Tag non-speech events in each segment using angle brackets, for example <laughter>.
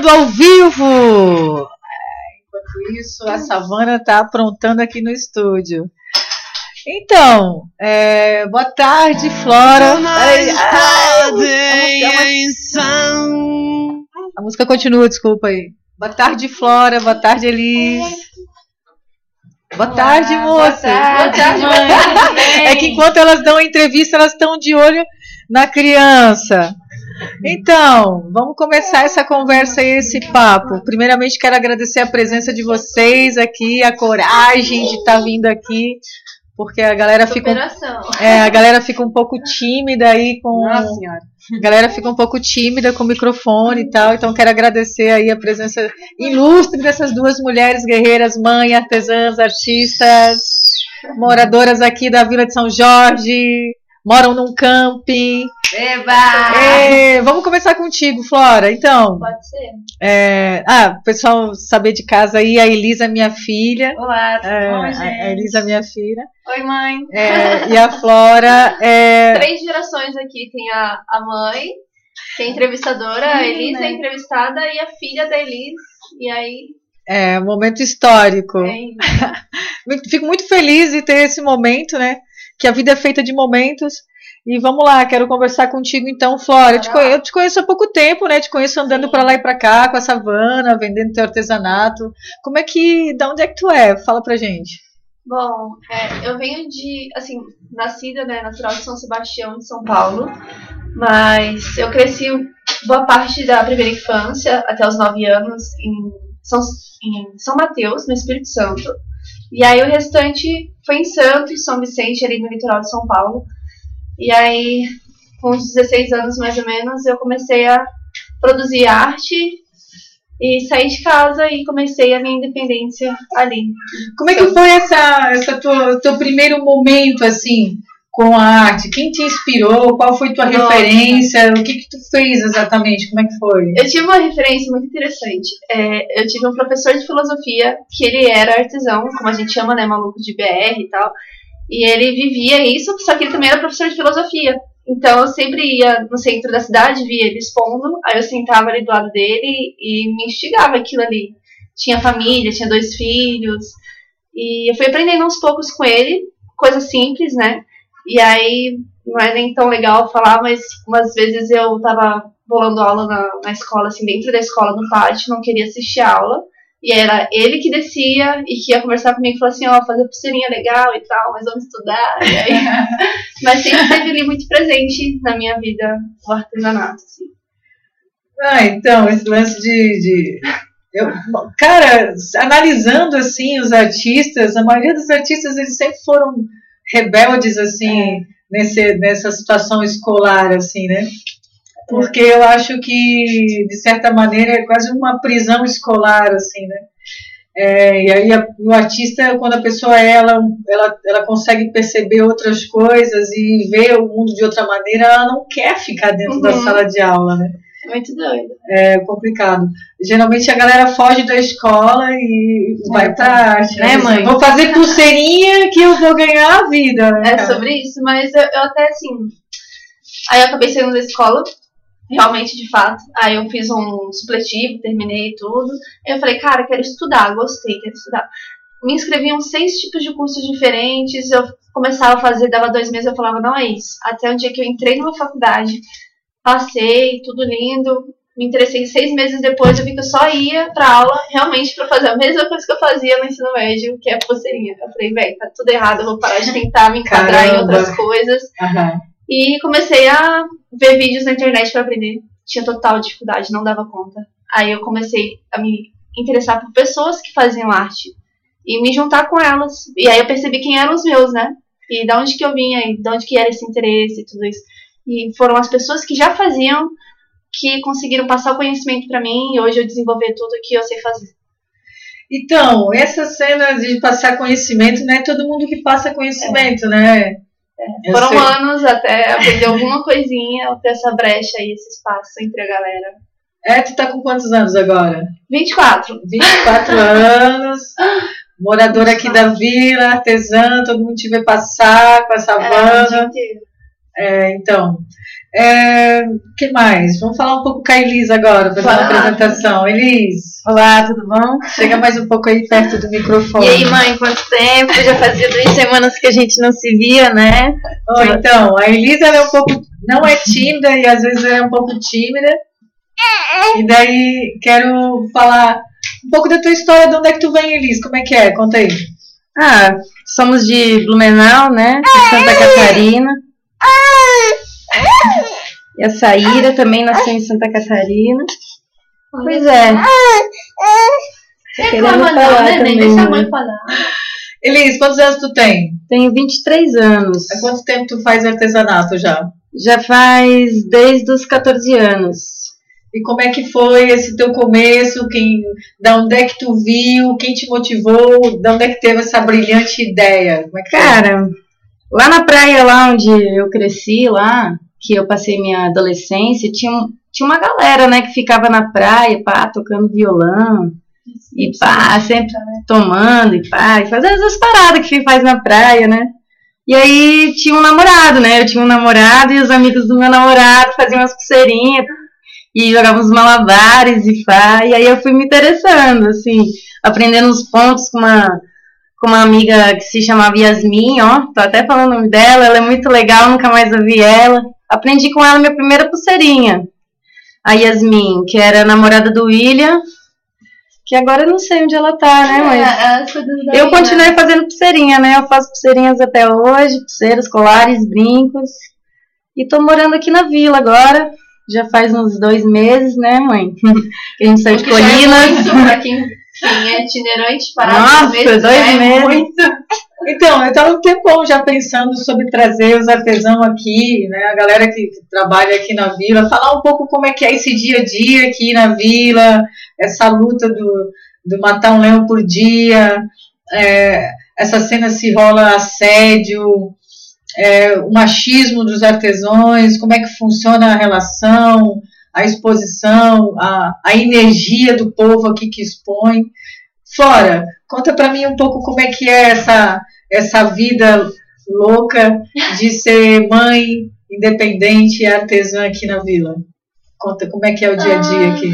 gravando ao vivo. Enquanto isso, a Savana está aprontando aqui no estúdio. Então, é, boa tarde, Flora. Ai, a, música, a música continua, desculpa aí. Boa tarde, Flora. Boa tarde, Elis. Boa tarde, moça. Boa tarde, mãe. É que enquanto elas dão a entrevista, elas estão de olho na criança. Então, vamos começar essa conversa e esse papo. Primeiramente, quero agradecer a presença de vocês aqui, a coragem de estar vindo aqui, porque a galera fica, Superação. é, a galera fica um pouco tímida aí com Nossa senhora. a galera fica um pouco tímida com o microfone e tal, então quero agradecer aí a presença ilustre dessas duas mulheres guerreiras, mãe, artesãs, artistas, moradoras aqui da Vila de São Jorge, moram num camping. Eba! É, vamos começar contigo, Flora. Então, Pode ser. é, ah, o pessoal saber de casa aí, a Elisa, minha filha. Olá, tudo É, bom, gente? a Elisa, minha filha. Oi, mãe. É, e a Flora é. Três gerações aqui. Tem a, a mãe, tem a entrevistadora, a Elis é a entrevistada e a filha da Elis. E aí, É, um momento histórico. tem... <laughs> Fico muito feliz de ter esse momento, né? Que a vida é feita de momentos. E vamos lá, quero conversar contigo então, Flora. Eu te, Bora lá. conhe- eu te conheço há pouco tempo, né? Te conheço andando para lá e para cá com a savana, vendendo teu artesanato. Como é que, da onde é que tu é? Fala pra gente. Bom, é, eu venho de, assim, nascida, né, natural de São Sebastião, de São Paulo. Mas eu cresci boa parte da primeira infância, até os nove anos, em São, em São Mateus, no Espírito Santo. E aí o restante foi em Santos, São Vicente, ali no litoral de São Paulo. E aí, com uns 16 anos mais ou menos, eu comecei a produzir arte e saí de casa e comecei a minha independência ali. Como é que foi essa, essa tua, teu primeiro momento assim com a arte? Quem te inspirou? Qual foi tua Nossa. referência? O que que tu fez exatamente? Como é que foi? Eu tive uma referência muito interessante. É, eu tive um professor de filosofia que ele era artesão, como a gente chama, né, maluco de BR e tal. E ele vivia isso, só que ele também era professor de filosofia. Então eu sempre ia no centro da cidade, via ele expondo, aí eu sentava ali do lado dele e me instigava aquilo ali. Tinha família, tinha dois filhos. E eu fui aprendendo aos poucos com ele, coisa simples, né? E aí, não é nem tão legal falar, mas umas vezes eu tava rolando aula na, na escola, assim, dentro da escola, no pátio, não queria assistir a aula. E era ele que descia e que ia conversar comigo e falou assim, ó, fazer pulseirinha legal e tal, mas vamos estudar. Aí... <laughs> mas sempre esteve ali muito presente na minha vida o artesanato, assim. Ah, então, esse lance de. de- eu- cara, analisando assim os artistas, a maioria dos artistas eles sempre foram rebeldes assim nesse, nessa situação escolar assim, né? Porque eu acho que de certa maneira é quase uma prisão escolar assim, né? É, e aí a- o artista, quando a pessoa é, ela, ela, ela consegue perceber outras coisas e ver o mundo de outra maneira, ela não quer ficar dentro da Uhum. sala de aula, né? Muito doido. É complicado. Geralmente a galera foge da escola e vai pra arte. Né, Diz, mãe? Vou fazer pulseirinha que eu vou ganhar a vida. né, É cara? sobre isso, mas eu, eu até assim. Aí eu acabei saindo da escola, realmente de fato. Aí eu fiz um supletivo, terminei tudo. Aí eu falei, cara, quero estudar, gostei, quero estudar. Me inscrevi em uns seis tipos de cursos diferentes. Eu começava a fazer, dava dois meses, eu falava, não é isso. Até um dia que eu entrei numa faculdade, passei, tudo lindo. Me interessei seis meses depois, eu vi que eu só ia pra aula realmente pra fazer a mesma coisa que eu fazia no ensino médio, que é pulseirinha. Eu falei, velho, tá tudo errado, eu vou parar de tentar me enquadrar em Caramba. outras coisas. Aham. E comecei a ver vídeos na internet pra aprender. Tinha total dificuldade, não dava conta. Aí eu comecei a me interessar por pessoas que faziam arte e me juntar com elas. E aí eu percebi quem eram os meus, né? E de onde que eu vinha, e de onde que era esse interesse e tudo isso. E foram as pessoas que já faziam que conseguiram passar o conhecimento pra mim e hoje eu desenvolver tudo que eu sei fazer. Então, essa cena de passar conhecimento, não é todo mundo que passa conhecimento, né? Eu Foram sei. anos até aprender alguma coisinha, ter essa brecha aí, esse espaço entre a galera. É, tu tá com quantos anos agora? 24. 24 <laughs> anos, moradora aqui da vila, artesã, todo mundo te vê passar com essa É, o dia banda. É, então, é, que mais? Vamos falar um pouco com a Elis agora, fazer uma apresentação. Elis. Olá, tudo bom? Chega mais um pouco aí perto do microfone. E aí, mãe, quanto tempo? Já fazia duas semanas que a gente não se via, né? Oh, então, a Elis ela é um pouco, não é tímida e às vezes é um pouco tímida. E daí quero falar um pouco da tua história, de onde é que tu vem, Elis? Como é que é? Conta aí. Ah, somos de Blumenau, né? De Santa Catarina. E a Saíra também nasceu em Santa Catarina. Pois é. Reclama não, né? Nem deixa a mãe falar. Elis, quantos anos tu tem? Tenho 23 anos. Há quanto tempo tu faz artesanato já? Já faz desde os 14 anos. E como é que foi esse teu começo? Quem, da onde é que tu viu? Quem te motivou? Da onde é que teve essa brilhante ideia? Como é que Cara, foi? Lá na praia, lá onde eu cresci, lá, que eu passei minha adolescência, tinha, tinha uma galera, né, que ficava na praia, pá, tocando violão, e pá, sempre tomando, e pá, e fazendo essas paradas que faz na praia, né. E aí tinha um namorado, né, eu tinha um namorado e os amigos do meu namorado faziam umas pulseirinhas, e jogavam os malabares e pá, e aí eu fui me interessando, assim, aprendendo os pontos com uma com uma amiga que se chamava Yasmin, ó, tô até falando o nome dela, ela é muito legal, nunca mais ouvi ela. Aprendi com ela minha primeira pulseirinha. A Yasmin, que era namorada do William, que agora eu não sei onde ela tá, né, mas É, eu continuei fazendo pulseirinha, né? Eu faço pulseirinhas até hoje, pulseiras, colares, brincos. E tô morando aqui na vila agora. Já faz uns dois meses, né, mãe? <laughs> Que a gente saiu de é Colinas. muito pra quem, quem é itinerante parado Nossa, dois meses, dois já é meses. muito. Então, eu estava um tempão já pensando sobre trazer os artesãos aqui, né? A galera que, que trabalha aqui na vila, falar um pouco como é que é esse dia a dia aqui na vila, essa luta do, do matar um leão por dia, é, essa cena se rola assédio, é, o machismo dos artesãos, como é que funciona a relação, a exposição, a, a energia do povo aqui que expõe. Flora, conta para mim um pouco como é que é essa, essa vida louca de ser mãe independente e artesã aqui na vila. Conta como é que é o dia a dia aqui.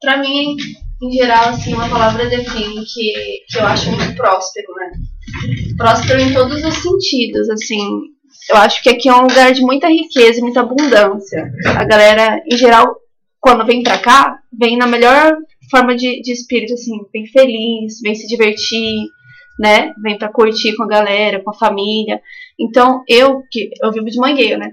Pra mim, em geral, assim, uma palavra define que, que eu acho muito próspero, né? Próspero em todos os sentidos, assim. Eu acho que aqui é um lugar de muita riqueza e muita abundância. A galera, em geral, quando vem pra cá, vem na melhor forma de, de espírito, assim, vem feliz, vem se divertir, né? Vem pra curtir com a galera, com a família. Então, eu, que eu vivo de mangueiro, né?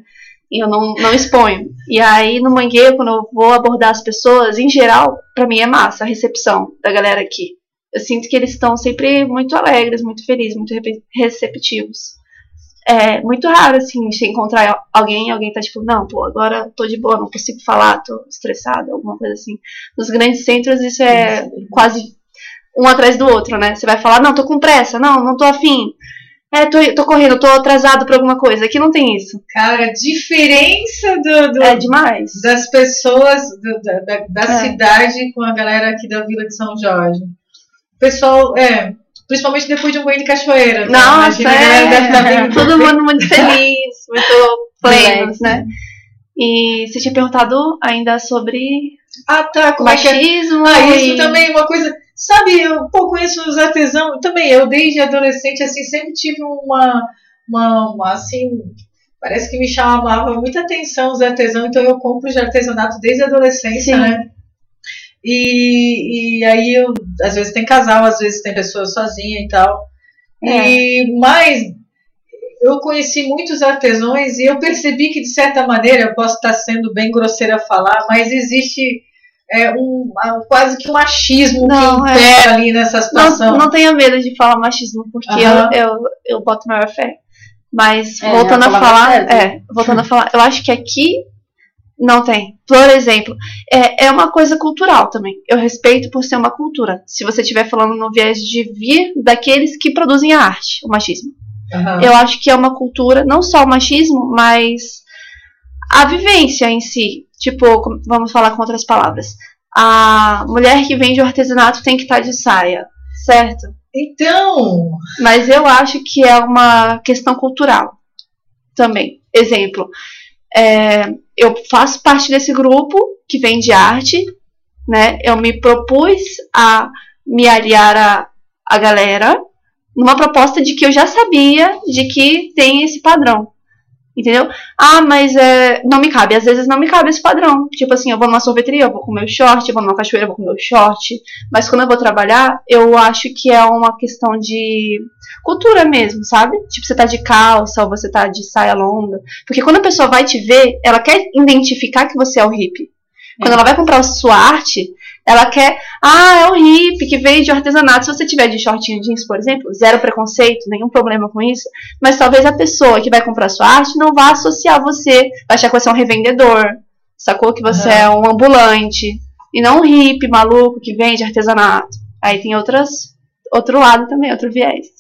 E eu não, não exponho. E aí, no mangueiro, quando eu vou abordar as pessoas, em geral, pra mim é massa a recepção da galera aqui. Eu sinto que eles estão sempre muito alegres, muito felizes, muito receptivos. É muito raro, assim, você encontrar alguém e alguém tá tipo, não, pô, agora tô de boa, não consigo falar, tô estressado, alguma coisa assim. Nos grandes centros isso é quase um atrás do outro, né? Você vai falar, não, tô com pressa, não, não tô afim. É, tô, tô correndo, tô atrasado pra alguma coisa. Aqui não tem isso. Cara, a diferença do, do- É demais. das pessoas do- da, da- da É. cidade com a galera aqui da Vila de São Jorge. O pessoal, é, principalmente depois de um banho de cachoeira. tá? Nossa, estar é. bem- Todo mundo muito <laughs> feliz, muito plenos, né? E você tinha perguntado ainda sobre Ah, tá, como é que é? machismo Ah, isso também é uma coisa. Sabe, eu pô, conheço os artesãos. Também, eu desde adolescente, assim, sempre tive uma. uma, uma, assim. Parece que me chamava muita atenção os artesãos, então eu compro de artesanato desde a adolescência, Sim. né? E, e aí, eu, às vezes tem casal, às vezes tem pessoa sozinha e tal. E, mas eu conheci muitos artesãos e eu percebi que, de certa maneira, eu posso estar sendo bem grosseira a falar, mas existe é, um, quase que um machismo Não, que é. impera ali nessa situação. Não, não tenha medo de falar machismo, porque Aham. eu, eu, eu boto maior fé. Mas, É, voltando a a falar, é, voltando a falar, eu acho que aqui não tem. Por exemplo, é, é uma coisa cultural também. Eu respeito por ser uma cultura. Se você estiver falando no viés de vir daqueles que produzem a arte, o machismo. Aham. Eu acho que é uma cultura, não só o machismo, mas a vivência em si. Tipo, vamos falar com outras palavras. A mulher que vende o artesanato tem que estar de saia, certo? Então, Mas eu acho que é uma questão cultural também. Exemplo, é, eu faço parte desse grupo que vende arte, né? Eu me propus a me aliar a, a galera numa proposta de que eu já sabia de que tem esse padrão. Entendeu? Ah, mas é, não me cabe. Às vezes não me cabe esse padrão. Tipo assim, eu vou numa sorveteria, eu vou com meu short, eu vou numa cachoeira, eu vou com meu short. Mas quando eu vou trabalhar, eu acho que é uma questão de cultura mesmo, sabe? Tipo, você tá de calça ou você tá de saia longa. Porque quando a pessoa vai te ver, ela quer identificar que você é o hippie. Quando é. ela vai comprar a sua arte, ela quer, ah, é um hippie que veio de artesanato. Se você tiver de shortinho jeans, por exemplo, zero preconceito, nenhum problema com isso. Mas talvez a pessoa que vai comprar sua arte não vá associar você, vai achar que você é um revendedor, sacou? Que você uhum. é um ambulante. E não um hippie maluco que vende artesanato. Aí tem outras, outro lado também, outro viés.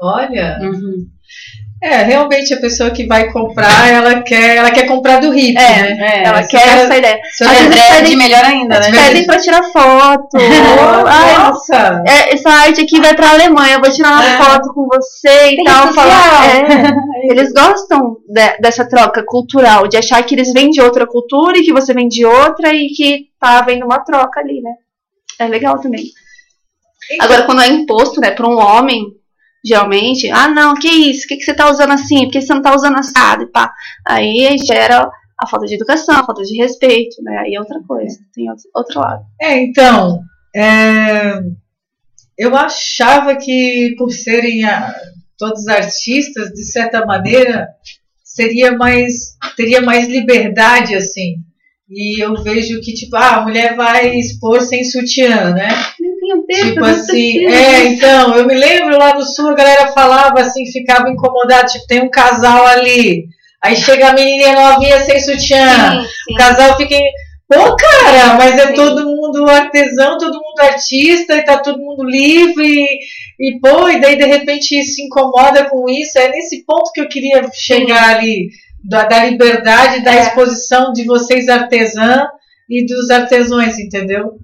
Olha. Uhum. É, realmente a pessoa que vai comprar, ela quer, ela quer comprar do hippie, é, né? É, ela quer essa ideia. Às vezes pedem, melhor ainda, né? Pedem pra tirar foto. <laughs> Ai, Nossa! É, essa arte aqui vai pra Alemanha, eu vou tirar uma é. foto com você e Tem tal. Falar, <laughs> é, eles gostam de, dessa troca cultural, de achar que eles vêm de outra cultura e que você vem de outra e que tá havendo uma troca ali, né? É legal também. Então, Agora, quando é imposto, né, pra um homem, geralmente, ah, não, que isso? O que, que você tá usando assim? Por que você não tá usando assado? E pá. Aí gera a falta de educação, a falta de respeito, né? Aí é outra coisa, tem outro, outro lado. É, então, é, eu achava que por serem a, todos artistas, de certa maneira, seria mais, teria mais liberdade, assim. E eu vejo que, tipo, ah, a mulher vai expor sem sutiã, né? Tipo assim, é, então, eu me lembro lá no sul, a galera falava assim, ficava incomodada, tipo, tem um casal ali. Aí chega a menininha novinha sem sutiã. Sim, sim. O casal fica. Pô, cara, mas é sim. todo mundo artesão, todo mundo artista, e tá todo mundo livre, e, pô, e daí de repente se incomoda com isso. É nesse ponto que eu queria chegar ali da, da liberdade, da é. exposição de vocês artesã e dos artesãos, entendeu?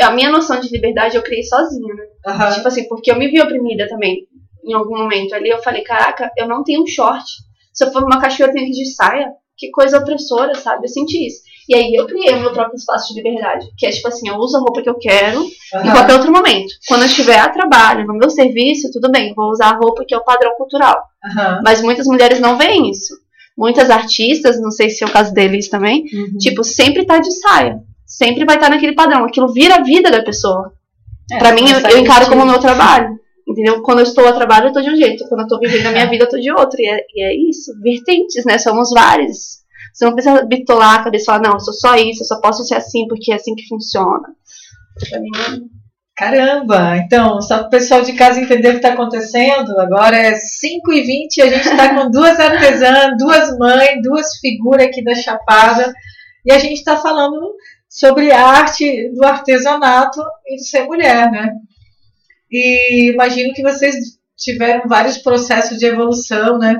A minha noção de liberdade eu criei sozinha, né? Uhum. Tipo assim, porque eu me vi oprimida também. Em algum momento ali, eu falei, caraca, eu não tenho um short. Se eu for numa cachoeira, eu tenho que ir de saia. Que coisa opressora, sabe? Eu senti isso. E aí eu criei o meu próprio espaço de liberdade. Que é tipo assim, eu uso a roupa que eu quero uhum. em qualquer outro momento. Quando eu estiver a trabalho, no meu serviço, tudo bem, vou usar a roupa que é o padrão cultural. Uhum. Mas muitas mulheres não veem isso muitas artistas, não sei se é o caso deles também, uhum. tipo, sempre tá de saia. Sempre vai estar naquele padrão. Aquilo vira a vida da pessoa. É, pra mim, eu, eu encaro como meu trabalho. Entendeu? Quando eu estou a trabalho, eu tô de um jeito. Quando eu tô vivendo a minha vida, eu tô de outro. E é, e é isso. Vertentes, né? Somos vários. Você não precisa bitolar a cabeça e falar, não, eu sou só isso, eu só posso ser assim porque é assim que funciona. Pra mim, Caramba! Então, só para o pessoal de casa entender o que está acontecendo, agora é 5h20 e a gente está com duas artesãs, duas mães, duas figuras aqui da Chapada e a gente está falando sobre a arte do artesanato e de ser mulher, né? E imagino que vocês tiveram vários processos de evolução, né?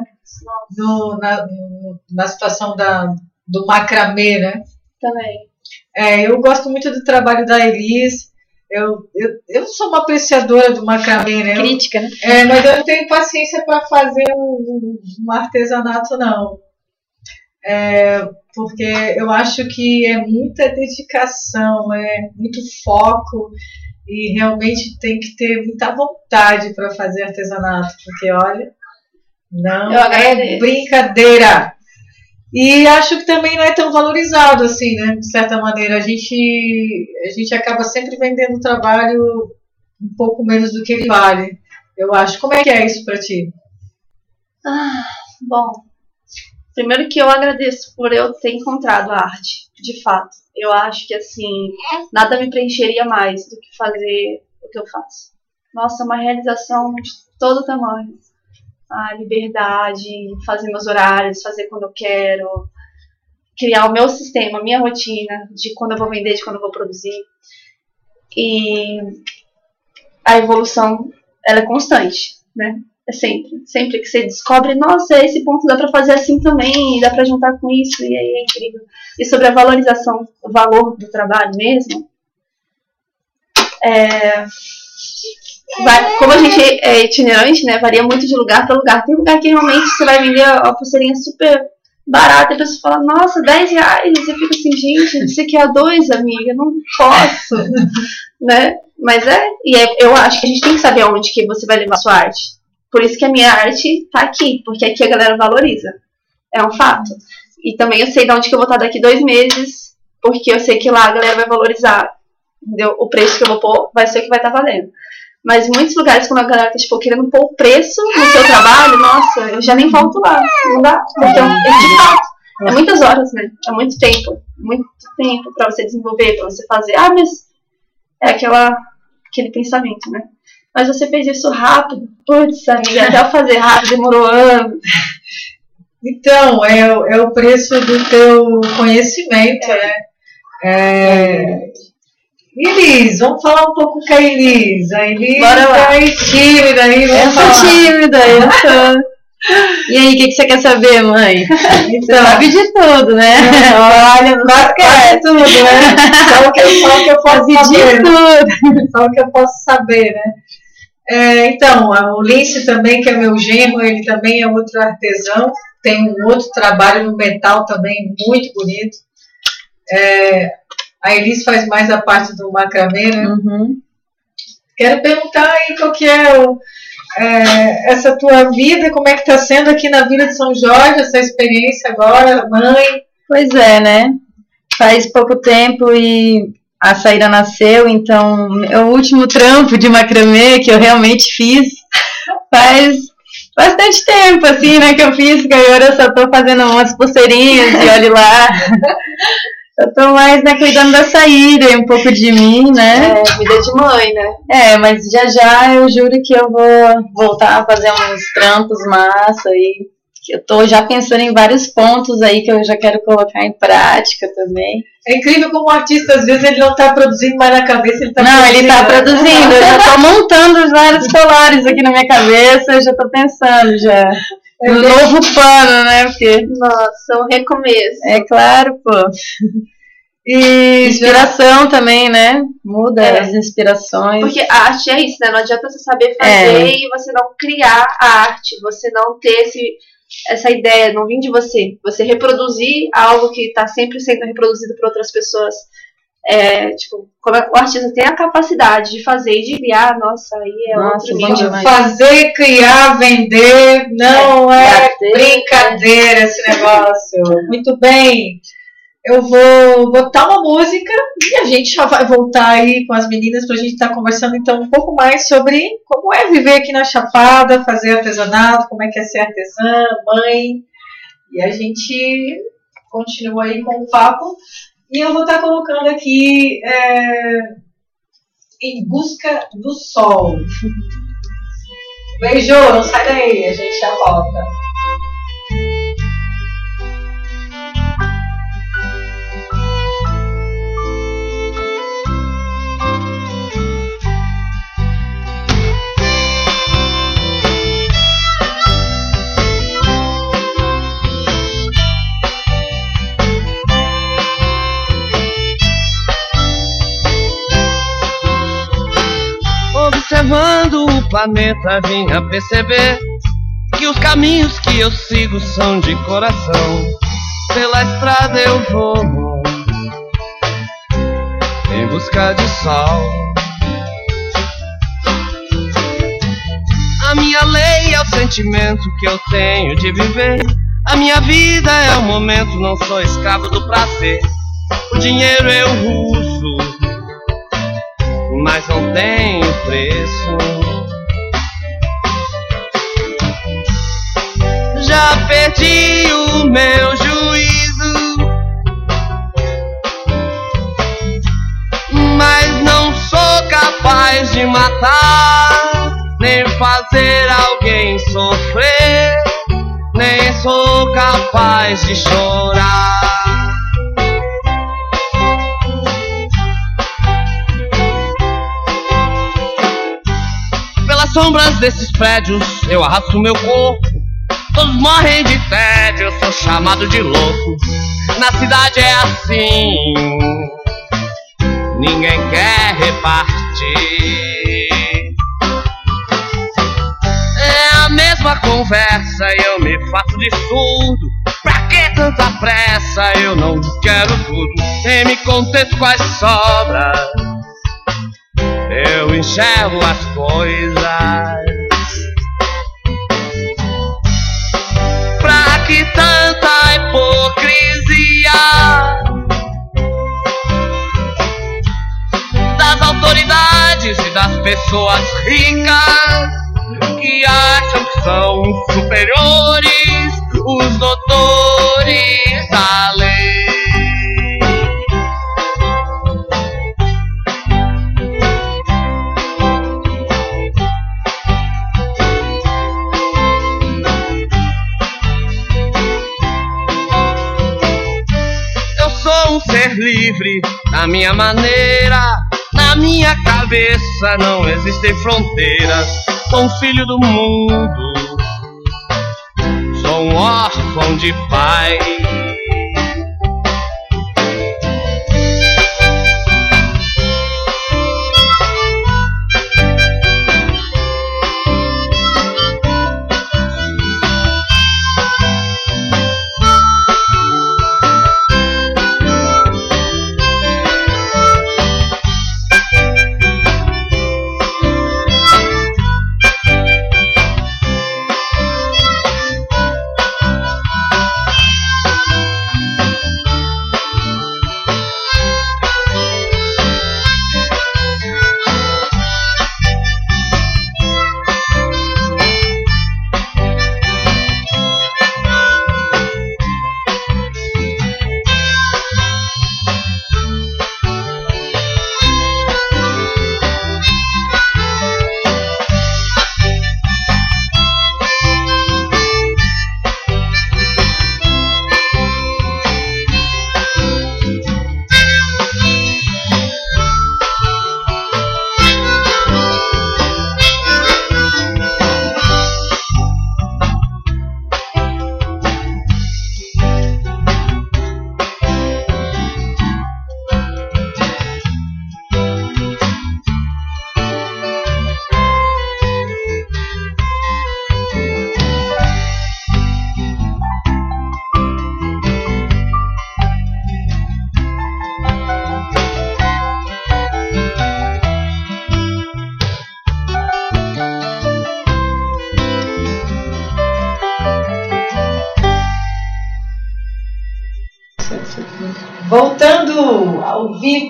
No, na, no, na situação da, do macramê, né? Também. É, eu gosto muito do trabalho da Elis, eu, eu, eu sou uma apreciadora do macramê, né? Crítica, né? É, mas eu não tenho paciência para fazer um, um, artesanato, não. É, porque eu acho que é muita dedicação, é muito foco e realmente tem que ter muita vontade para fazer artesanato, porque olha, não é brincadeira. E acho que também não é tão valorizado assim, né? De certa maneira. A gente, a gente acaba sempre vendendo o trabalho um pouco menos do que ele vale. Eu acho. Como é que é isso para ti? Ah, bom. Primeiro que eu agradeço por eu ter encontrado a arte, de fato. Eu acho que assim, nada me preencheria mais do que fazer o que eu faço. Nossa, uma realização de todo tamanho a liberdade, fazer meus horários, fazer quando eu quero, criar o meu sistema, a minha rotina de quando eu vou vender, de quando eu vou produzir. E a evolução ela é constante, né? É sempre, sempre que você descobre, nossa, esse ponto dá para fazer assim também, dá para juntar com isso e aí é incrível. E sobre a valorização, o valor do trabalho mesmo, é, como a gente é itinerante, né? Varia muito de lugar para lugar. Tem lugar que realmente você vai vender a pulseirinha super barata e a pessoa fala, nossa, 10 reais. E você fica assim, gente, você quer dois, amiga? Não posso. <laughs> né? Mas é, e é- eu acho que a gente tem que saber aonde que você vai levar a sua arte. Por isso que a minha arte tá aqui, porque aqui a galera valoriza. É um fato. E também eu sei de onde que eu vou estar daqui dois meses, porque eu sei que lá a galera vai valorizar. Entendeu? O preço que eu vou pôr vai ser o que vai estar valendo. Mas muitos lugares, quando a galera tá tipo, querendo pôr o preço no seu trabalho, nossa, eu já nem volto lá. Não dá. Porque é um- é de fato. É muitas horas, né? É muito tempo. Muito tempo pra você desenvolver, pra você fazer. Ah, mas é aquela, aquele pensamento, né? Mas você fez isso rápido. Putz, amiga, até eu fazer rápido demorou anos. Então, é, o- é o preço do teu conhecimento, né? É... Elis, vamos falar um pouco com a Elis. A Elis Bora lá. tá aí tímida aí, Eu vamos sou falar. tímida, eu sou. E aí, o que, que você quer saber, mãe? Você Então, sabe de tudo, né? Olha, não quase esquece. tudo, né? Só o que, só o que eu posso Sabe de saber. tudo. Só o que eu posso saber, né? É, então, a- o Lince também, que é meu genro, ele também é outro artesão, tem um outro trabalho no metal também muito bonito. É, a Elis faz mais a parte do macramê, né? Uhum. Quero perguntar aí qual que é, o, é, essa tua vida, como é que está sendo aqui na Vila de São Jorge, essa experiência agora, mãe. Pois é, né? Faz pouco tempo e a Saíra nasceu, então é o último trampo de macramê que eu realmente fiz <laughs> faz bastante tempo, assim, né, que eu fiz, que agora eu só tô fazendo umas pulseirinhas e olhe lá. <laughs> Eu tô mais, né, cuidando da Saíra e um pouco de mim, né? É, vida de mãe, né? É, mas já já eu juro que eu vou voltar a fazer uns trampos massa que eu tô já pensando em vários pontos aí que eu já quero colocar em prática também. É incrível como o artista, às vezes, ele não está produzindo mais na cabeça, ele está Não, ele tá produzindo, eu já tô <laughs> montando vários colares aqui na minha cabeça, eu já tô pensando já. É bem- novo pano, né? Porque, Nossa, um recomeço. é claro, pô. E já, Inspiração também, né? Muda É. as inspirações. Porque a arte é isso, né? Não adianta você saber fazer É. e você não criar a arte, você não ter esse, essa ideia, não vir de você. Você reproduzir algo que está sempre sendo reproduzido por outras pessoas. É, tipo, quando o artista tem a capacidade de fazer e de criar, nossa, aí é Nossa, outro demais. fazer, criar, vender, não é, Bater, brincadeira esse negócio. Muito bem. Eu vou botar uma música e a gente já vai voltar aí com as meninas para a gente estar conversando então um pouco mais sobre como é viver aqui na Chapada, fazer artesanato, como é que é ser artesã, mãe. E a gente continua aí com o papo. E eu vou estar colocando aqui é, Em Busca do Sol. <laughs> Beijo, não sai daí, a gente já volta. Planeta, vim a perceber que os caminhos que eu sigo são de coração. Pela estrada eu vou em busca de sol. A minha lei é o sentimento que eu tenho de viver. A minha vida é o momento, não sou escravo do prazer. O dinheiro eu uso mas não tem preço. Já perdi o meu juízo, mas não sou capaz de matar, nem fazer alguém sofrer, nem sou capaz de chorar. Pelas sombras desses prédios eu arrasto meu corpo. Todos morrem de tédio, eu sou chamado de louco. Na cidade é assim, ninguém quer repartir. mesma conversa e eu me faço de surdo. Pra que tanta pressa? Eu não quero tudo. Nem me contente quais sobras. Eu enxergo as coisas. Tanta hipocrisia? Das autoridades e das pessoas ricas que acham que são superiores, os doutores da lei. Livre na minha maneira. Na minha cabeça não existem fronteiras sou um filho do mundo, sou um órfão de pai.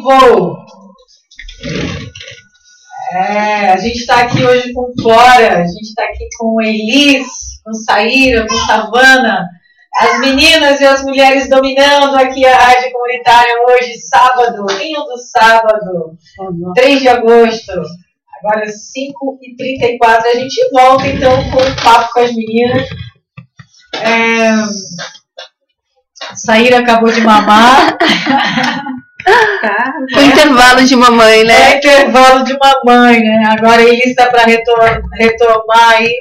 Vivo. É, a gente está aqui hoje com Flora, a gente está aqui com Elis, com Saíra, com Savana, as meninas e as mulheres dominando aqui a rádio comunitária hoje, sábado, lindo sábado, 3 de agosto, agora 5h34. A gente volta então com o papo com as meninas. É, Saíra acabou de mamar. <laughs> Tá, o intervalo de mamãe, né? É intervalo de mamãe, né? Agora ele está para retomar, retomar aí.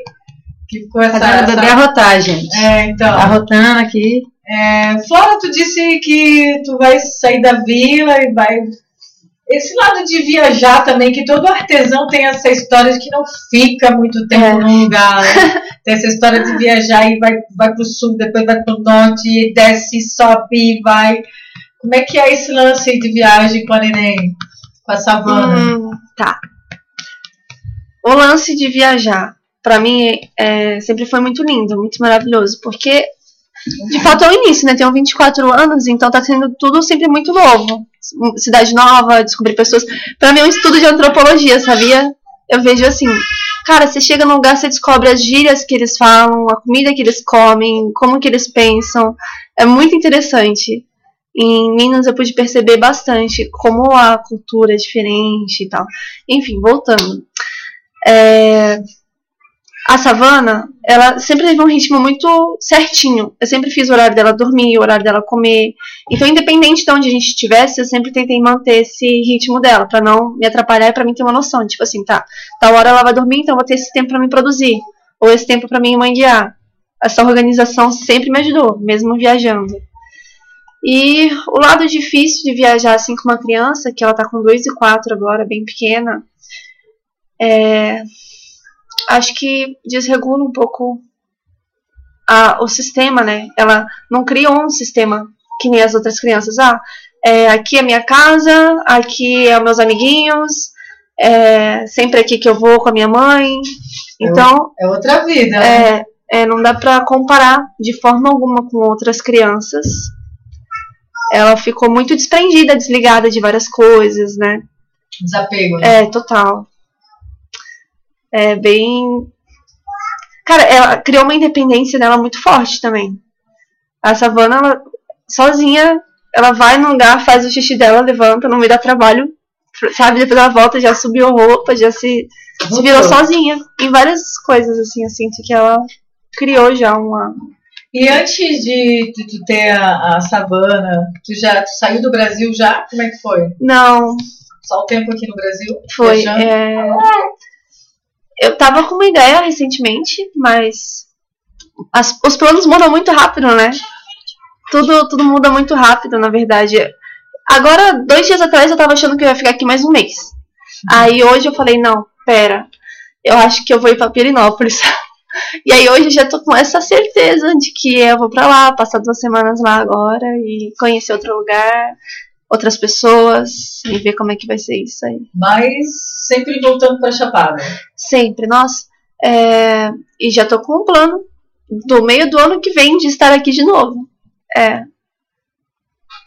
Que ficou essa, essa... derrotar, gente. É, então. Tá rotando aqui. É, Flora, tu disse que tu vai sair da vila e vai. Esse lado de viajar também, que todo artesão tem essa história de que não fica muito tempo É. num lugar, né? <laughs> Tem essa história de viajar e vai, vai pro sul, depois vai pro norte, e desce, sobe e vai. Como é que é esse lance de viagem com a neném? Com a savana? Hum, tá. O lance de viajar, pra mim, é, sempre foi muito lindo, muito maravilhoso, porque de fato é o início, né? Tenho 24 anos, então tá sendo tudo sempre muito novo. Cidade nova, descobrir pessoas. Pra mim é um estudo de antropologia, sabia? Eu vejo assim, cara, você chega num lugar, você descobre as gírias que eles falam, a comida que eles comem, como que eles pensam. É muito interessante. Em Minas eu pude perceber bastante como a cultura é diferente e tal. Enfim, voltando. É, A Savana, ela sempre teve um ritmo muito certinho. Eu sempre fiz o horário dela dormir, o horário dela comer. Então, independente de onde a gente estivesse, eu sempre tentei manter esse ritmo dela, pra não me atrapalhar e pra mim ter uma noção. Tipo assim, tá, tal hora ela vai dormir, então eu vou ter esse tempo pra me produzir. Ou esse tempo pra mim manguear. Essa organização sempre me ajudou, mesmo viajando. E o lado difícil de viajar assim com uma criança, que ela tá com 2 e 4 agora, bem pequena, é... acho que desregula um pouco a, o sistema, né? Ela não criou um sistema que nem as outras crianças. Ah, é, aqui é minha casa, aqui é meus amiguinhos, é sempre aqui que eu vou com a minha mãe. Então, É outra vida. né? é, é, não dá pra comparar de forma alguma com outras crianças. Ela ficou muito desprendida, desligada de várias coisas, né? Desapego. né? É, total. É bem. Cara, ela criou uma independência dela muito forte também. A Savana, ela, sozinha, ela vai no lugar, faz o xixi dela, levanta, não me dá trabalho, sabe? Depois ela volta, já subiu roupa, já se, se virou sozinha. Em várias coisas, assim, eu sinto que ela criou já uma. E antes de, de tu ter a, a savana, tu já tu saiu do Brasil já? Como é que foi? Não, Só o tempo aqui no Brasil? Foi. É, Eu tava com uma ideia recentemente, mas as- os planos mudam muito rápido, né? Tudo, tudo muda muito rápido, na verdade. Agora, dois dias atrás, eu tava achando que eu ia ficar aqui mais um mês. Aí hoje eu falei, não, pera, eu acho que eu vou ir pra Pirinópolis. <laughs> E aí hoje eu já tô com essa certeza de que eu vou pra lá, passar duas semanas lá agora e conhecer outro lugar, outras pessoas e ver como é que vai ser isso aí. Mas sempre voltando pra Chapada. Sempre, nossa. É, e já tô com um plano do meio do ano que vem de estar aqui de novo. É.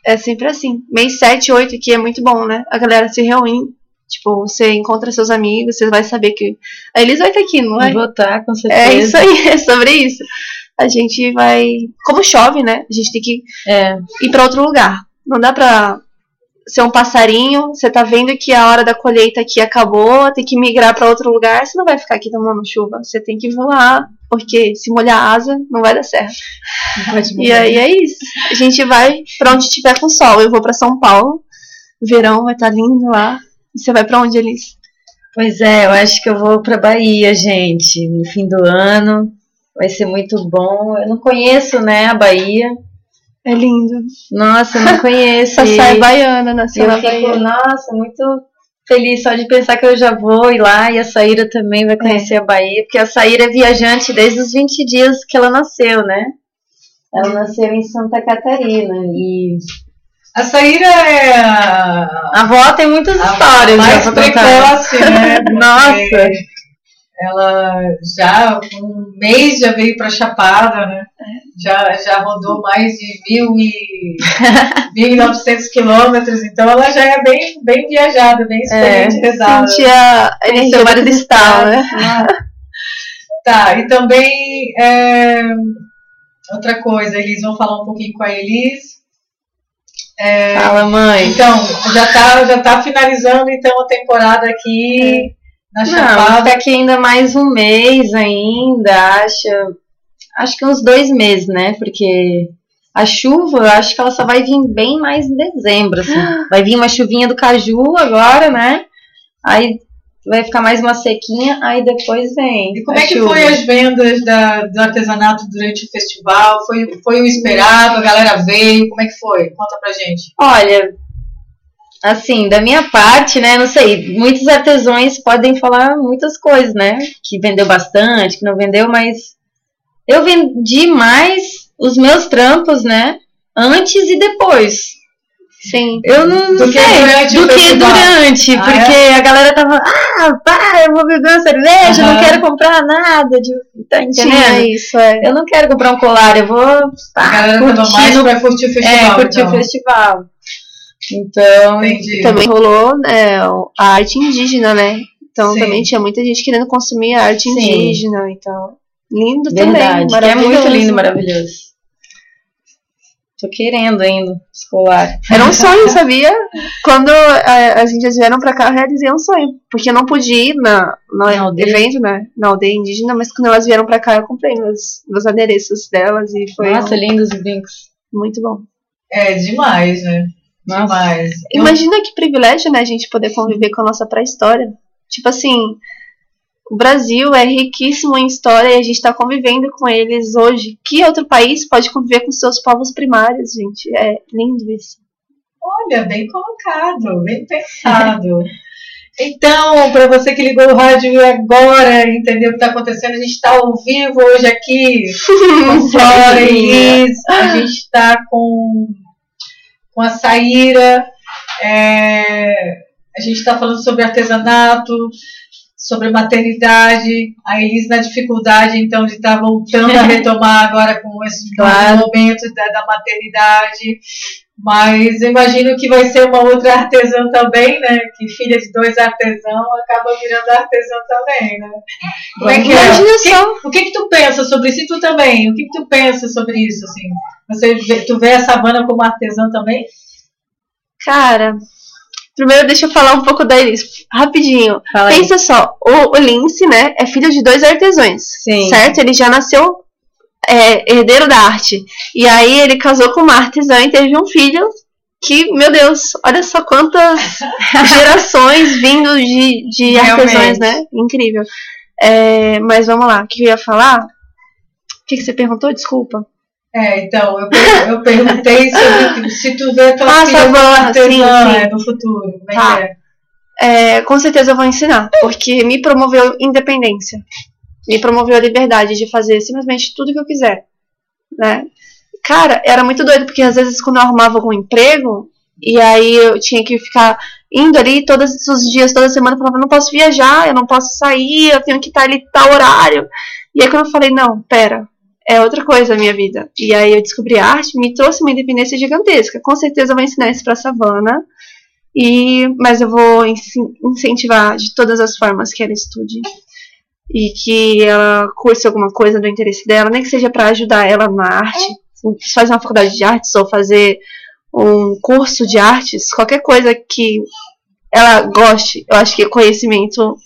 É sempre assim. Mês 7, 8 aqui é muito bom, né? A galera se reúne. Tipo, você encontra seus amigos, você vai saber que. A Elis vai estar aqui, não é? Votar, com certeza. É isso aí, <laughs> é sobre isso. A gente vai. Como chove, né? A gente tem que É. ir pra outro lugar. Não dá pra ser um passarinho, você tá vendo que a hora da colheita aqui acabou, tem que migrar pra outro lugar, você não vai ficar aqui tomando chuva, você tem que voar, porque se molhar a asa não vai dar certo. E aí é isso. A gente vai pra onde tiver com sol. Eu vou pra São Paulo. Verão vai estar lindo lá. Você vai pra onde, Elis? Pois é, eu acho que eu vou pra Bahia, gente, no fim do ano. Vai ser muito bom. Eu não conheço, né, a Bahia. É lindo. Nossa, eu não <laughs> conheço. Passar e é baiana, nasceu eu na fico, Bahia. nossa, muito feliz só de pensar que eu já vou ir lá e a Saíra também vai conhecer a Bahia, porque a Saíra é viajante desde os 20 dias que ela nasceu, né? Ela nasceu em Santa Catarina e A Saíra é a, a avó tem muitas a histórias mais já precoce, né? <laughs> Nossa. Ela já, com um mês, já veio pra Chapada, né? Já, já rodou mais de mil e <laughs> 1.900 quilômetros, então ela já é bem, bem viajada, bem experimentada. Sentir a energia vários cristal, né? Tá, e também é, outra coisa, eles vão falar um pouquinho com a Elis. É, Fala, mãe. então, já tá, já tá finalizando então a temporada aqui na Não, Chapada. tá aqui ainda mais um mês ainda, acho. Acho que uns dois meses, né? Porque a chuva, eu acho que ela só vai vir bem mais em dezembro, assim. <gasps> Vai vir uma chuvinha do caju agora, né? Aí vai ficar mais uma sequinha, aí depois vem. E como é que chuva. foi as vendas da, do artesanato durante o festival? Foi, foi o esperado? A galera veio? Como é que foi? Conta pra gente. Olha, assim, da minha parte, né, não sei, muitos artesãos podem falar muitas coisas, né, que vendeu bastante, que não vendeu, mas eu vendi mais os meus trampos, né, antes e depois. Sim. Eu não, Do sei, durante o do que durante, Ah, porque a galera tava, ah, pá, eu vou beber uma cerveja, Aham. não quero comprar nada, de, tá Tinha entendendo? isso, é. Eu não quero comprar um colar, eu vou A pá, galera tava mais curtindo pra curtir o festival. é, curtir então. o festival. Então, Entendi. Também rolou né, a arte indígena, né? Então Sim. também tinha muita gente querendo consumir a arte Sim. indígena e tal. Lindo verdade, também, que é maravilhoso. muito lindo, maravilhoso. Tô querendo ainda esse colar. Era um sonho, <laughs> sabia? Quando a, as índias vieram pra cá, eu realizei um sonho. Porque eu não pude ir na, no Na aldeia. evento, né? Na aldeia indígena, mas quando elas vieram pra cá, eu comprei meus, meus adereços delas e foi Nossa, lindos os brincos. muito bom. É demais, né? Nossa. Demais. Imagina que privilégio, né, a gente poder conviver com a nossa pré-história. Tipo assim, o Brasil é riquíssimo em história e a gente tá convivendo com eles hoje. Que outro país pode conviver com seus povos primários, gente? É lindo isso. Olha, bem colocado, bem pensado. <laughs> Então, para você que ligou o rádio agora, entendeu o que está acontecendo, a gente está ao vivo hoje aqui <laughs> com Flora e Liz. A gente está com, com a Saíra. É, a gente está falando sobre artesanato, sobre maternidade. A Elis na dificuldade, então, de estar tá voltando a retomar <laughs> agora com esse claro. momento da, da maternidade. Mas eu imagino que vai ser uma outra artesã também, né? Que filha de dois artesãos acaba virando artesã também, né? Como é que é? O que, o que, que tu pensa sobre isso? E tu também? O que, que tu pensa sobre isso, assim? Você tu vê a Savana como artesã também? Cara, primeiro deixa eu falar um pouco da Elis, rapidinho. Fala Pensa aí. só, o, o Lince, né, é filho de dois artesãos, Sim. certo? Ele já nasceu é, herdeiro da arte. E aí ele casou com uma artesã e teve um filho que, meu Deus, olha só quantas <laughs> gerações vindo de, de artesãos, né? Incrível. É, mas vamos lá, o que eu ia falar? O que, que você perguntou? Desculpa. É, então, eu, eu perguntei sobre se tu vê tua Ah, filha como artesã sim, sim. no futuro. Como é Tá. que é? É, com certeza eu vou ensinar, porque me promoveu independência. Me promoveu a liberdade de fazer simplesmente tudo que eu quiser, né? Cara, era muito doido, porque às vezes quando eu arrumava algum emprego, e aí eu tinha que ficar indo ali todos os dias, toda semana, eu falava, não posso viajar, eu não posso sair, eu tenho que estar ali tal horário. E aí quando eu falei, não, pera, é outra coisa a minha vida. E aí eu descobri a arte, me trouxe uma independência gigantesca. Com certeza eu vou ensinar isso pra Savana. E, mas eu vou incentivar de todas as formas que ela estude e que ela curse alguma coisa do interesse dela, nem que seja para ajudar ela na arte, fazer uma faculdade de artes ou fazer um curso de artes, qualquer coisa que ela goste, eu acho que conhecimento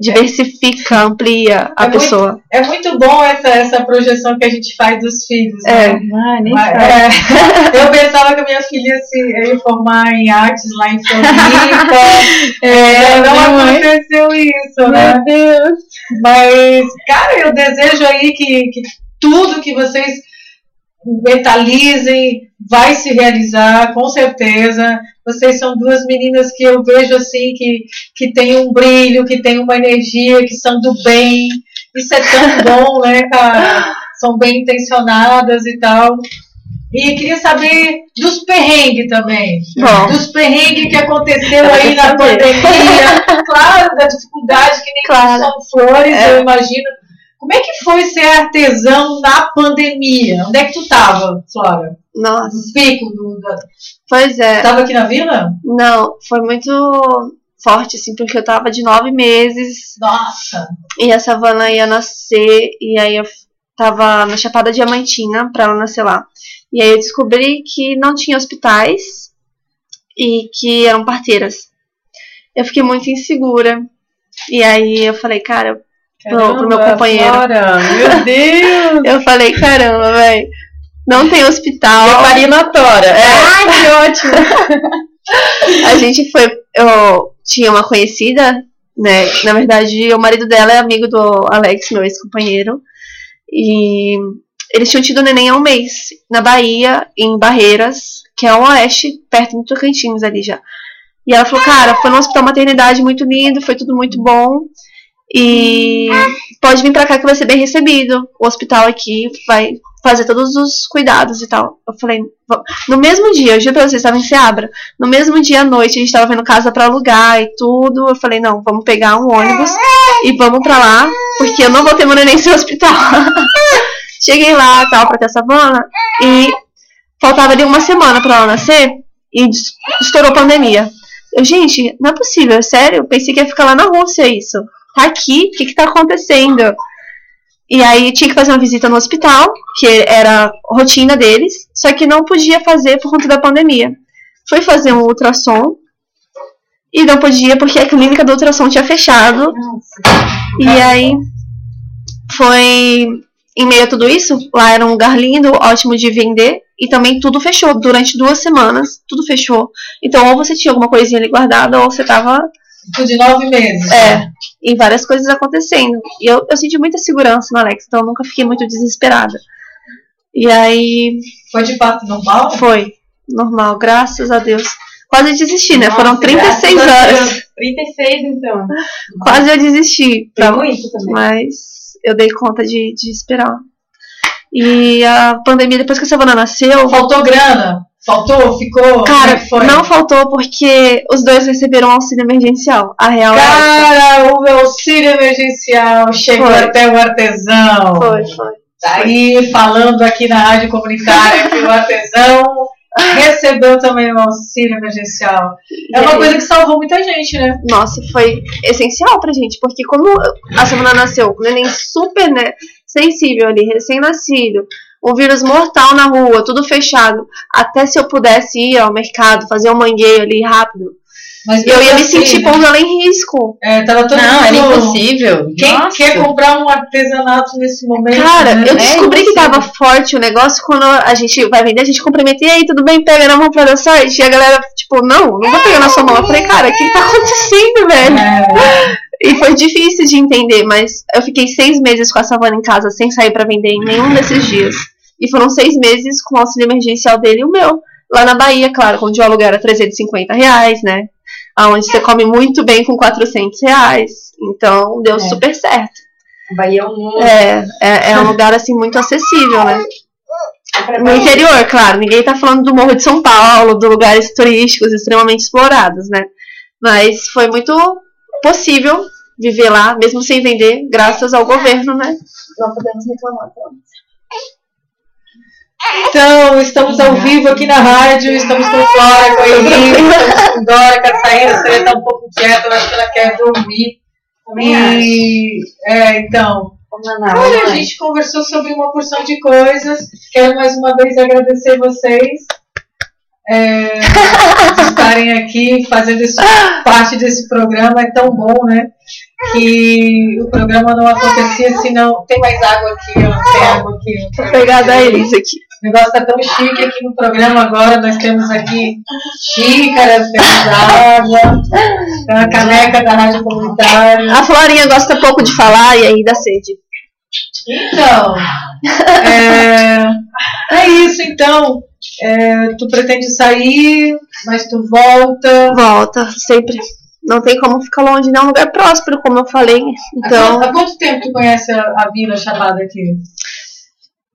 diversifica, amplia a É muito- pessoa. É muito bom essa, essa projeção que a gente faz dos filhos, É. né? Ah, nem Mas, é, <laughs> eu pensava que a minha filha se ia formar em artes lá em Floripa. <laughs> é, não minha mãe. aconteceu isso, né? Meu Deus. Mas, cara, eu desejo aí que, que tudo que vocês mentalizem vai se realizar, com certeza. Vocês são duas meninas que eu vejo assim, que, que têm um brilho, que têm uma energia, que são do bem. Isso é tão <laughs> bom, né, cara? São bem intencionadas e tal. E queria saber dos perrengues também. Bom. Dos perrengues que aconteceu Eu aí na saber. pandemia. <laughs> Claro, da dificuldade que nem Claro. são flores, É. eu imagino. Como é que foi ser artesão na pandemia? Onde é que tu tava, Flora? Nossa, No pico do. Da... pois é. Tava aqui na vila? Não, foi muito forte, assim, porque eu tava de nove meses Nossa! e a Savana ia nascer, e aí eu tava na Chapada Diamantina pra ela nascer lá. E aí eu descobri que não tinha hospitais e que eram parteiras. Eu fiquei muito insegura. E aí eu falei, cara, Pro- pro meu companheiro. Flora, meu <laughs> Deus. eu falei, caramba, velho, não tem hospital. Eu faria na tora. Ai, que <laughs> ótimo. A gente foi. Eu tinha uma conhecida, né? Na verdade, o marido dela é amigo do Alex, meu ex-companheiro. E eles tinham tido neném há um mês, na Bahia, em Barreiras, que é o oeste, perto do Tocantins ali já. E ela falou, cara, foi num hospital maternidade muito lindo, foi tudo muito bom. E pode vir pra cá que vai ser bem recebido. O hospital aqui vai fazer todos os cuidados e tal. Eu falei, "Va- no mesmo dia, eu juro pra vocês, estava em Seabra. No mesmo dia à noite, a gente tava vendo casa pra alugar e tudo. Eu falei, não, vamos pegar um ônibus e vamos pra lá, porque eu não vou ter meu neném sem hospital. <laughs> Cheguei lá, tal, pra ter essa savana, e faltava ali uma semana pra ela nascer, e estourou a pandemia. Eu, gente, não é possível, é sério? Eu pensei que ia ficar lá na Rússia isso. Tá aqui, o que que tá acontecendo? E aí tinha que fazer uma visita no hospital, que era rotina deles, só que não podia fazer por conta da pandemia. Fui fazer um ultrassom e não podia porque a clínica do ultrassom tinha fechado. E aí foi em meio a tudo isso, lá era um lugar lindo, ótimo de vender, e também tudo fechou. Durante duas semanas, tudo fechou. Então, ou você tinha alguma coisinha ali guardada, ou você tava Isso de nove meses. é, e várias coisas acontecendo. E eu, eu senti muita segurança no Alex, então eu nunca fiquei muito desesperada. E aí Foi de parto normal? foi normal, graças a Deus. quase desisti, né? Nossa, Foram 36 graças a horas. Deus. 36, então. Quase eu desisti. Pra, muito também. mas eu dei conta de, de esperar. E a pandemia, depois que a Savana nasceu, Faltou grana? Faltou? Ficou? É cara, não faltou porque os dois receberam auxílio emergencial. A real é. Cara, o meu auxílio emergencial chegou Foi. até o artesão. Foi, foi. Tá aí falando aqui na rádio comunitária que o artesão <laughs> recebeu também o auxílio emergencial. É uma coisa que salvou muita gente, né? Nossa, foi essencial pra gente, porque como a semana nasceu, o neném super né, sensível ali, recém-nascido, um vírus mortal na rua, tudo fechado, até se eu pudesse ir ao mercado, fazer um mangueio ali rápido, Mas eu ia me assim, sentir né? pondo ela em risco. É, tava todo Não, era impossível. Quem Nossa. quer comprar um artesanato nesse momento? Cara, né? eu É descobri que impossível. tava forte o negócio quando a gente vai vender, a gente cumprimenta, e aí, tudo bem? Pega na mão pra dar sorte. E a galera, tipo, não, não vou pegar na sua mão. Eu falei, cara, o que tá acontecendo, velho? É, <laughs> E foi difícil de entender, mas eu fiquei seis meses com a Savana em casa sem sair pra vender em nenhum desses dias. E foram seis meses com o auxílio emergencial dele e o meu. Lá na Bahia, claro, onde o aluguel era 350 reais, né? Onde você come muito bem com 400 reais. Então, deu É. super certo. Bahia é um mundo. É, é, é um lugar, assim, muito acessível, né? No interior, claro. Ninguém tá falando do Morro de São Paulo, de lugares turísticos extremamente explorados, né? Mas foi muito possível viver lá, mesmo sem vender, graças ao governo, né? Não podemos reclamar. Então. Então, estamos ao vivo aqui na rádio, estamos com Flora, com a Eli, estamos com Dora, a Celia tá um pouco quieta, eu acho que ela quer dormir. E, é, então, olha, a gente conversou sobre uma porção de coisas. Quero mais uma vez agradecer vocês é, de <laughs> estarem aqui fazendo esse- parte desse programa. É tão bom, né? Que o programa não acontecia se não. Tem mais água aqui, ó, tem água aqui. Vou pegar da Elisa aqui. O negócio tá tão chique aqui no programa agora. Nós temos aqui xícaras, tem uma caneca da Rádio Comunitária. A Florinha gosta pouco de falar e aí dá sede. Então, é, é isso então. É, tu pretende sair, mas tu volta. Volta, sempre. Não tem como ficar longe, não é um lugar próspero, como eu falei. Há Então. quanto- Há quanto tempo tu conhece a, a Vila Chapada aqui?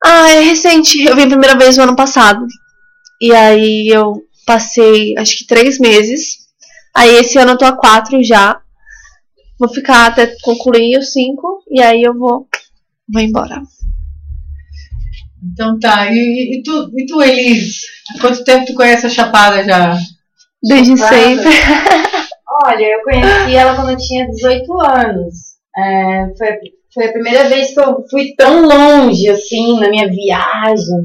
Ah, é recente. Eu vim a primeira vez no ano passado. E aí eu passei acho que três meses. Aí esse ano eu tô a quatro já. Vou ficar até concluir os cinco. E aí eu vou, vou embora. Então tá. E, e tu, e tu, Elis? Há quanto tempo tu conhece a Chapada já? Desde Chapada. sempre. Olha, eu conheci ela quando eu tinha 18 anos. É, foi, foi a primeira vez que eu fui tão longe, assim, na minha viagem,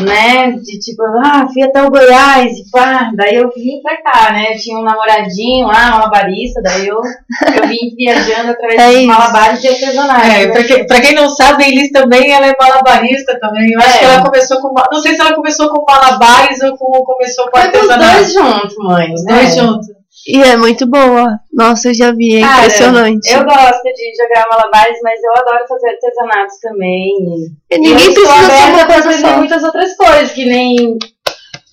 né? De tipo, ah, fui até o Goiás e pá, daí eu vim pra cá, né? Eu tinha um namoradinho lá, malabarista, daí eu, eu vim viajando através <laughs> É de malabares e artesanais. É, né? pra, que- pra quem não sabe, a Elis também ela é malabarista também. Eu acho É. que ela começou com. Não sei se ela começou com malabares ou com, começou com Foi com os artesanato. dois juntos, mãe. Os né? dois juntos. E é muito boa. Nossa, eu já vi, é Cara, impressionante. Eu gosto de jogar malabares, mas eu adoro fazer artesanatos também. E Ninguém eu precisa ser uma coisa só. muitas outras coisas, que nem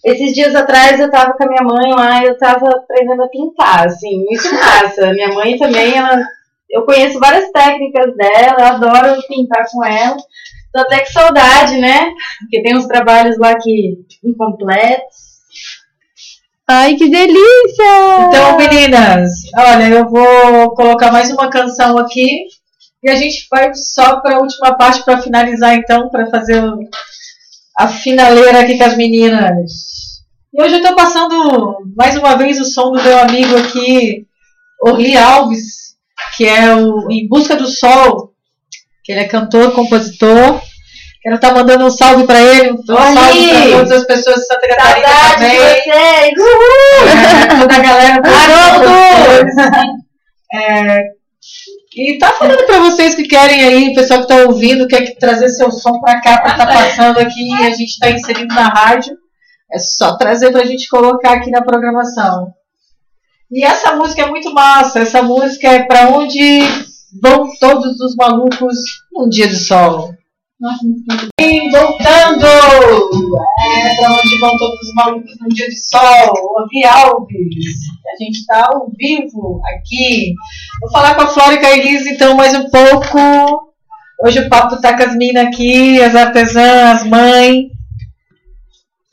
esses dias atrás eu tava com a minha mãe lá e eu tava aprendendo a pintar, assim, muito <laughs> massa. minha mãe também, ela, eu conheço várias técnicas dela, eu adoro pintar com ela. Tô até com saudade, né? Porque tem uns trabalhos lá que incompletos. Ai, que delícia! Então, meninas, olha, eu vou colocar mais uma canção aqui e a gente vai só para a última parte para finalizar, então, para fazer a finaleira aqui com as meninas. E hoje eu estou passando mais uma vez o som do meu amigo aqui, Orli Alves, que é o Em Busca do Sol, que ele é cantor, compositor. Quero estar mandando um salve para ele, um Orli! salve para todas as pessoas de Santa Catarina Saudade de também. vocês! É, <laughs> toda a galera os Haroldo! É, e tá falando pra vocês que querem aí, pessoal que tá ouvindo, quer que trazer seu som pra cá, pra tá passando aqui e a gente tá inserindo na rádio. É só trazer pra gente colocar aqui na programação. E essa música é muito massa. Essa música é pra onde vão todos os malucos num dia de sol. E voltando! É, pra onde vão todos os malucos no dia de sol? Ouvi Alves. A gente tá ao vivo aqui. Vou falar com a Flora e a Elise então mais um pouco. Hoje o papo tá com as minas aqui, as artesãs, as mães.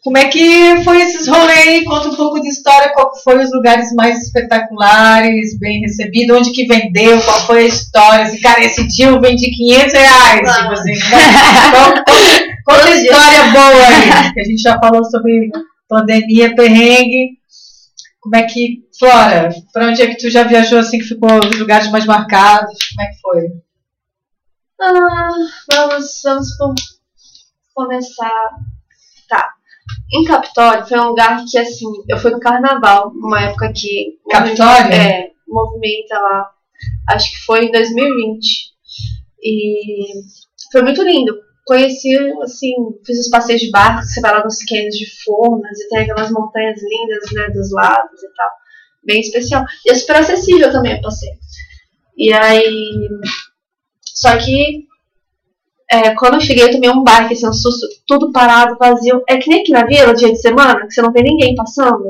Como é que foi esses rolês aí? Conta um pouco de história, qual foi os lugares mais espetaculares, bem recebido, onde que vendeu, qual foi a história, assim, cara, esse dia eu vendi 500 reais, tipo assim, conta, conta a história boa aí, que a gente já falou sobre pandemia, perrengue, como é que, Flora, pra onde é que tu já viajou, assim, que ficou os lugares mais marcados, como é que foi? Ah, vamos, vamos com- começar. Em Capitólio foi um lugar que, assim, eu fui no carnaval, numa época que. Capitólio? É, movimenta lá. Acho que foi em 2020. E foi muito lindo. Conheci, assim, fiz os passeios de barco, você vai lá nos cânions de Furnas e tem aquelas montanhas lindas, né, dos lados e tal. Bem especial. E é super acessível também o passeio. E aí. Só que é, quando eu cheguei, eu tomei um baque, assim, um susto, tudo parado, vazio. É que nem aqui na vila, dia de semana, que você não vê ninguém passando.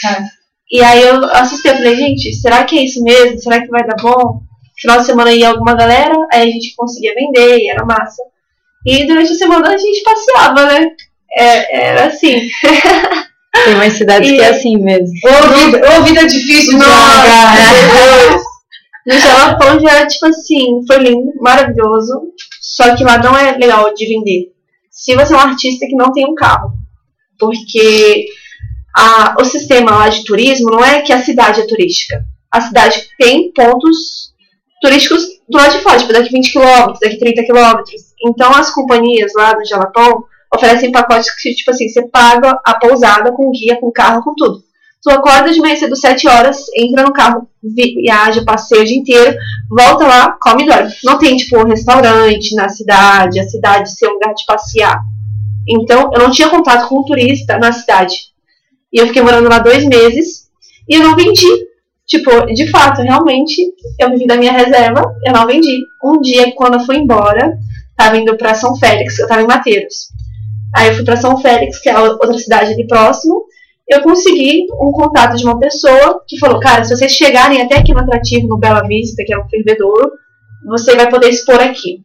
Cara, E aí eu assustei, eu falei, gente, será que é isso mesmo? Será que vai dar bom? Final de semana ia alguma galera, aí a gente conseguia vender, e era massa. E durante a semana a gente passeava, né? É, era assim. <laughs> Tem umas cidades que é assim mesmo. ô vida, ô vida difícil de Nossa, largar? Deus. No Jalapão já era tipo assim, foi lindo, maravilhoso. Só que lá não é legal de vender. Se você é um artista que não tem um carro. Porque a- o sistema lá de turismo não é que a cidade é turística. A cidade tem pontos turísticos do lado de fora, tipo daqui 20 km, daqui 30 km. Então as companhias lá no Jalapão oferecem pacotes que, tipo assim, você paga a pousada com guia, com carro, com tudo. Tu acorda de manhã cedo, 7 horas, entra no carro, vi- viaja, passeia o dia inteiro, volta lá, come e dorme. Não tem, tipo, um restaurante na cidade, a cidade ser um lugar de passear. Então, eu não tinha contato com o turista na cidade. E eu fiquei morando lá dois meses e eu não vendi. Tipo, de fato, realmente, eu vivi da minha reserva, eu não vendi. Um dia, quando eu fui embora, tava indo pra São Félix, eu tava em Mateiros. Aí eu fui pra São Félix, que é outra cidade ali próximo, eu consegui um contato de uma pessoa que falou, cara, se vocês chegarem até aqui no atrativo, no Bela Vista, que é o fervedouro, você vai poder expor aqui.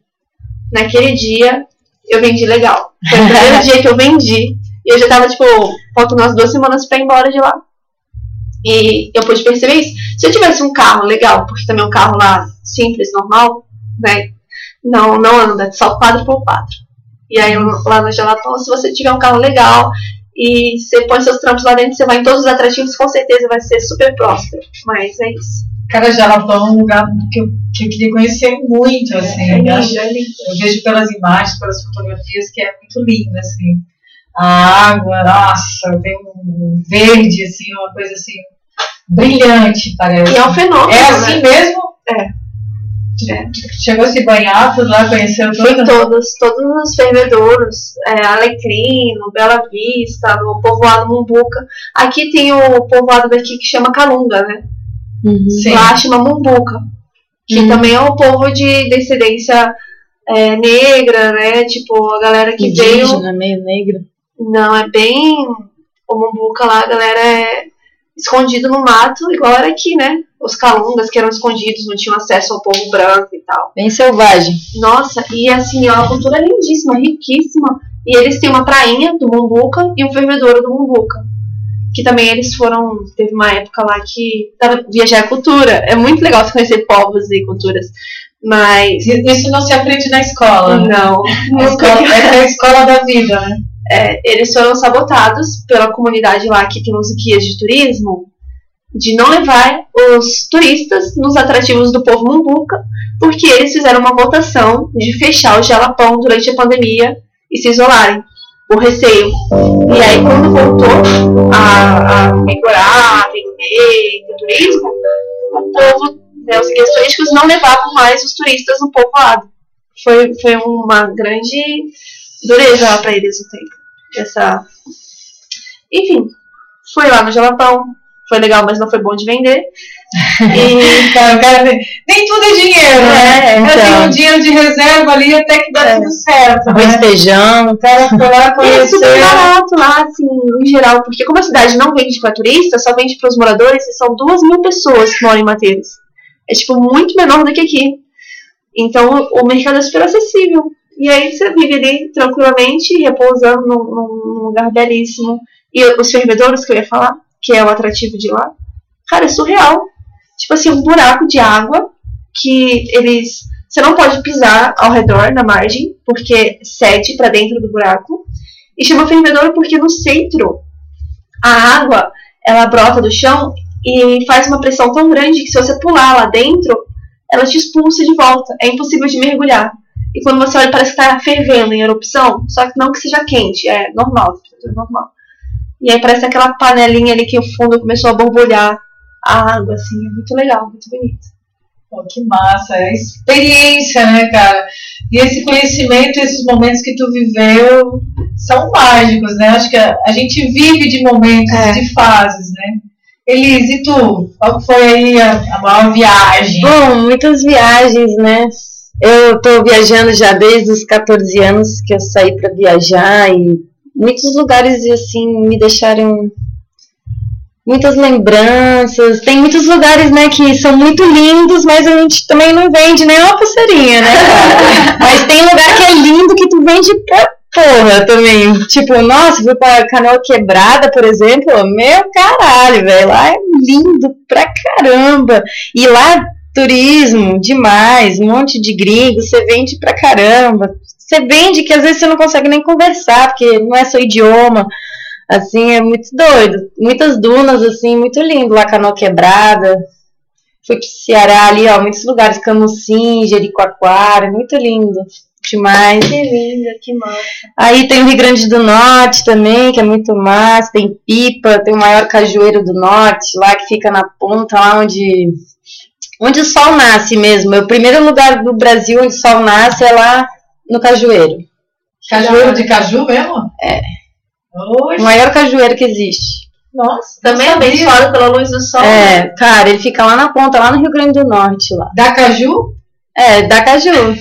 Naquele dia, eu vendi legal. Foi o primeiro <laughs> dia que eu vendi. E eu já tava, tipo, faltando umas duas semanas pra ir embora de lá. E eu pude perceber isso. Se eu tivesse um carro legal, porque também é um carro lá simples, normal, né? Não, não anda, só 4x4. E aí lá no Jalapão, se você tiver um carro legal e você põe seus trampos lá dentro, você vai em todos os atrativos, com certeza vai ser super próspero. Mas é isso. Cara, Jalapão é um lugar que eu, que eu queria conhecer muito, assim. é eu, acho- lindo, é lindo. eu vejo pelas imagens, pelas fotografias, que é muito lindo, assim. A água, nossa, tem um verde, assim, uma coisa assim, brilhante, parece. E é um fenômeno, É assim né? mesmo? É. É. Chegou a se banhar, tudo lá, conheceu Fui tudo? todos, todos os fervedouros, é, Alecrim, no Bela Vista, no povoado Mumbuca. Aqui tem o povoado daqui que chama Calunga, né? Uhum. Lá chama Mumbuca, que Uhum. também é um povo de descendência é, negra, né? Tipo, a galera que veio. Indígena, meio negro. Não, é bem. O Mumbuca lá, a galera é escondido no mato, igual era aqui, né? Os calungas que eram escondidos, não tinham acesso ao povo branco e tal. Bem selvagem. Nossa, e assim, é uma cultura lindíssima, riquíssima. E eles têm uma prainha do Mumbuca e um fervedouro do Mumbuca. Que também eles foram. Teve uma época lá que. Tava, viajar é cultura. É muito legal você conhecer povos e culturas. Mas. Isso não se aprende na escola. né? Não. A escola, essa é a escola da vida, né? É, eles foram sabotados pela comunidade lá que tem os guias de turismo de não levar os turistas nos atrativos do povo Mumbuca, porque eles fizeram uma votação de fechar o Jalapão durante a pandemia e se isolarem, por receio. E aí, quando voltou a, a a vender o turismo, o povo, né, os guias turísticos não levavam mais os turistas no povoado. Foi, foi uma grande dureza lá pra eles o tempo. Essa... Enfim, foi lá no Jalapão, foi legal, mas não foi bom de vender. <laughs> E, cara, cara, nem, tudo é dinheiro, né? É, Ela tem então. um dinheiro de reserva ali até que dá É. tudo certo. Arroz Né? feijão. O cara foi lá E é conhecer. super barato lá, assim, em geral, porque como a cidade não vende para turista, só vende para os moradores, e são duas mil pessoas que moram em Mateiros. É, tipo, muito menor do que aqui. Então, o mercado é super acessível. E aí você vive ali tranquilamente, repousando num, num- lugar belíssimo. E os fervedouros que eu ia falar, que é o atrativo de lá, cara, é surreal. Tipo assim, um buraco de água que eles. Você não pode pisar ao redor, na margem, porque cede para dentro do buraco. E chama fervedouro porque no centro a água ela brota do chão e faz uma pressão tão grande que se você pular lá dentro, ela te expulsa de volta. É impossível de mergulhar. E quando você olha, parece que está fervendo em erupção, só que não que seja quente, é normal, temperatura normal. E aí parece aquela panelinha ali que o fundo começou a borbulhar a água, assim, é muito legal, muito bonito. Pô, que massa, é experiência, né, cara? E esse conhecimento, esses momentos que tu viveu são mágicos, né? Acho que a, a gente vive de momentos, É. de fases, né? Elise, e tu? Qual que foi aí a, a maior viagem? Bom, muitas viagens, né? Eu tô viajando já desde os 14 anos que eu saí para viajar e muitos lugares assim me deixaram muitas lembranças. Tem muitos lugares, né, que são muito lindos, mas a gente também não vende nem uma pulseirinha, né, <laughs> mas tem lugar que é lindo que tu vende pra porra também. Tipo, nossa, fui pra Canoa Quebrada, por exemplo, meu caralho, velho, lá é lindo pra caramba. E lá turismo demais, um monte de gringos, você vende pra caramba. Você vende que às vezes você não consegue nem conversar, porque não é seu idioma. Assim, é muito doido. Muitas dunas, assim, muito lindo. Lá, Canoa Quebrada. Fui pro Ceará ali, ó, muitos lugares. Camusim, Jericoacoara, muito lindo. Demais. Que linda, que massa. Aí tem o Rio Grande do Norte também, que é muito massa. Tem Pipa, tem o maior cajueiro do norte, lá que fica na ponta, lá onde, onde o sol nasce mesmo. É o primeiro lugar do Brasil onde o sol nasce é lá no cajueiro. Cajueiro de caju mesmo? É. Oxe, O maior cajueiro que existe. nossa. Também é sabia. abençoado pela luz do sol. né? É, cara, ele fica lá na ponta, lá no Rio Grande do Norte, lá. Da caju? É, da Caju. <laughs>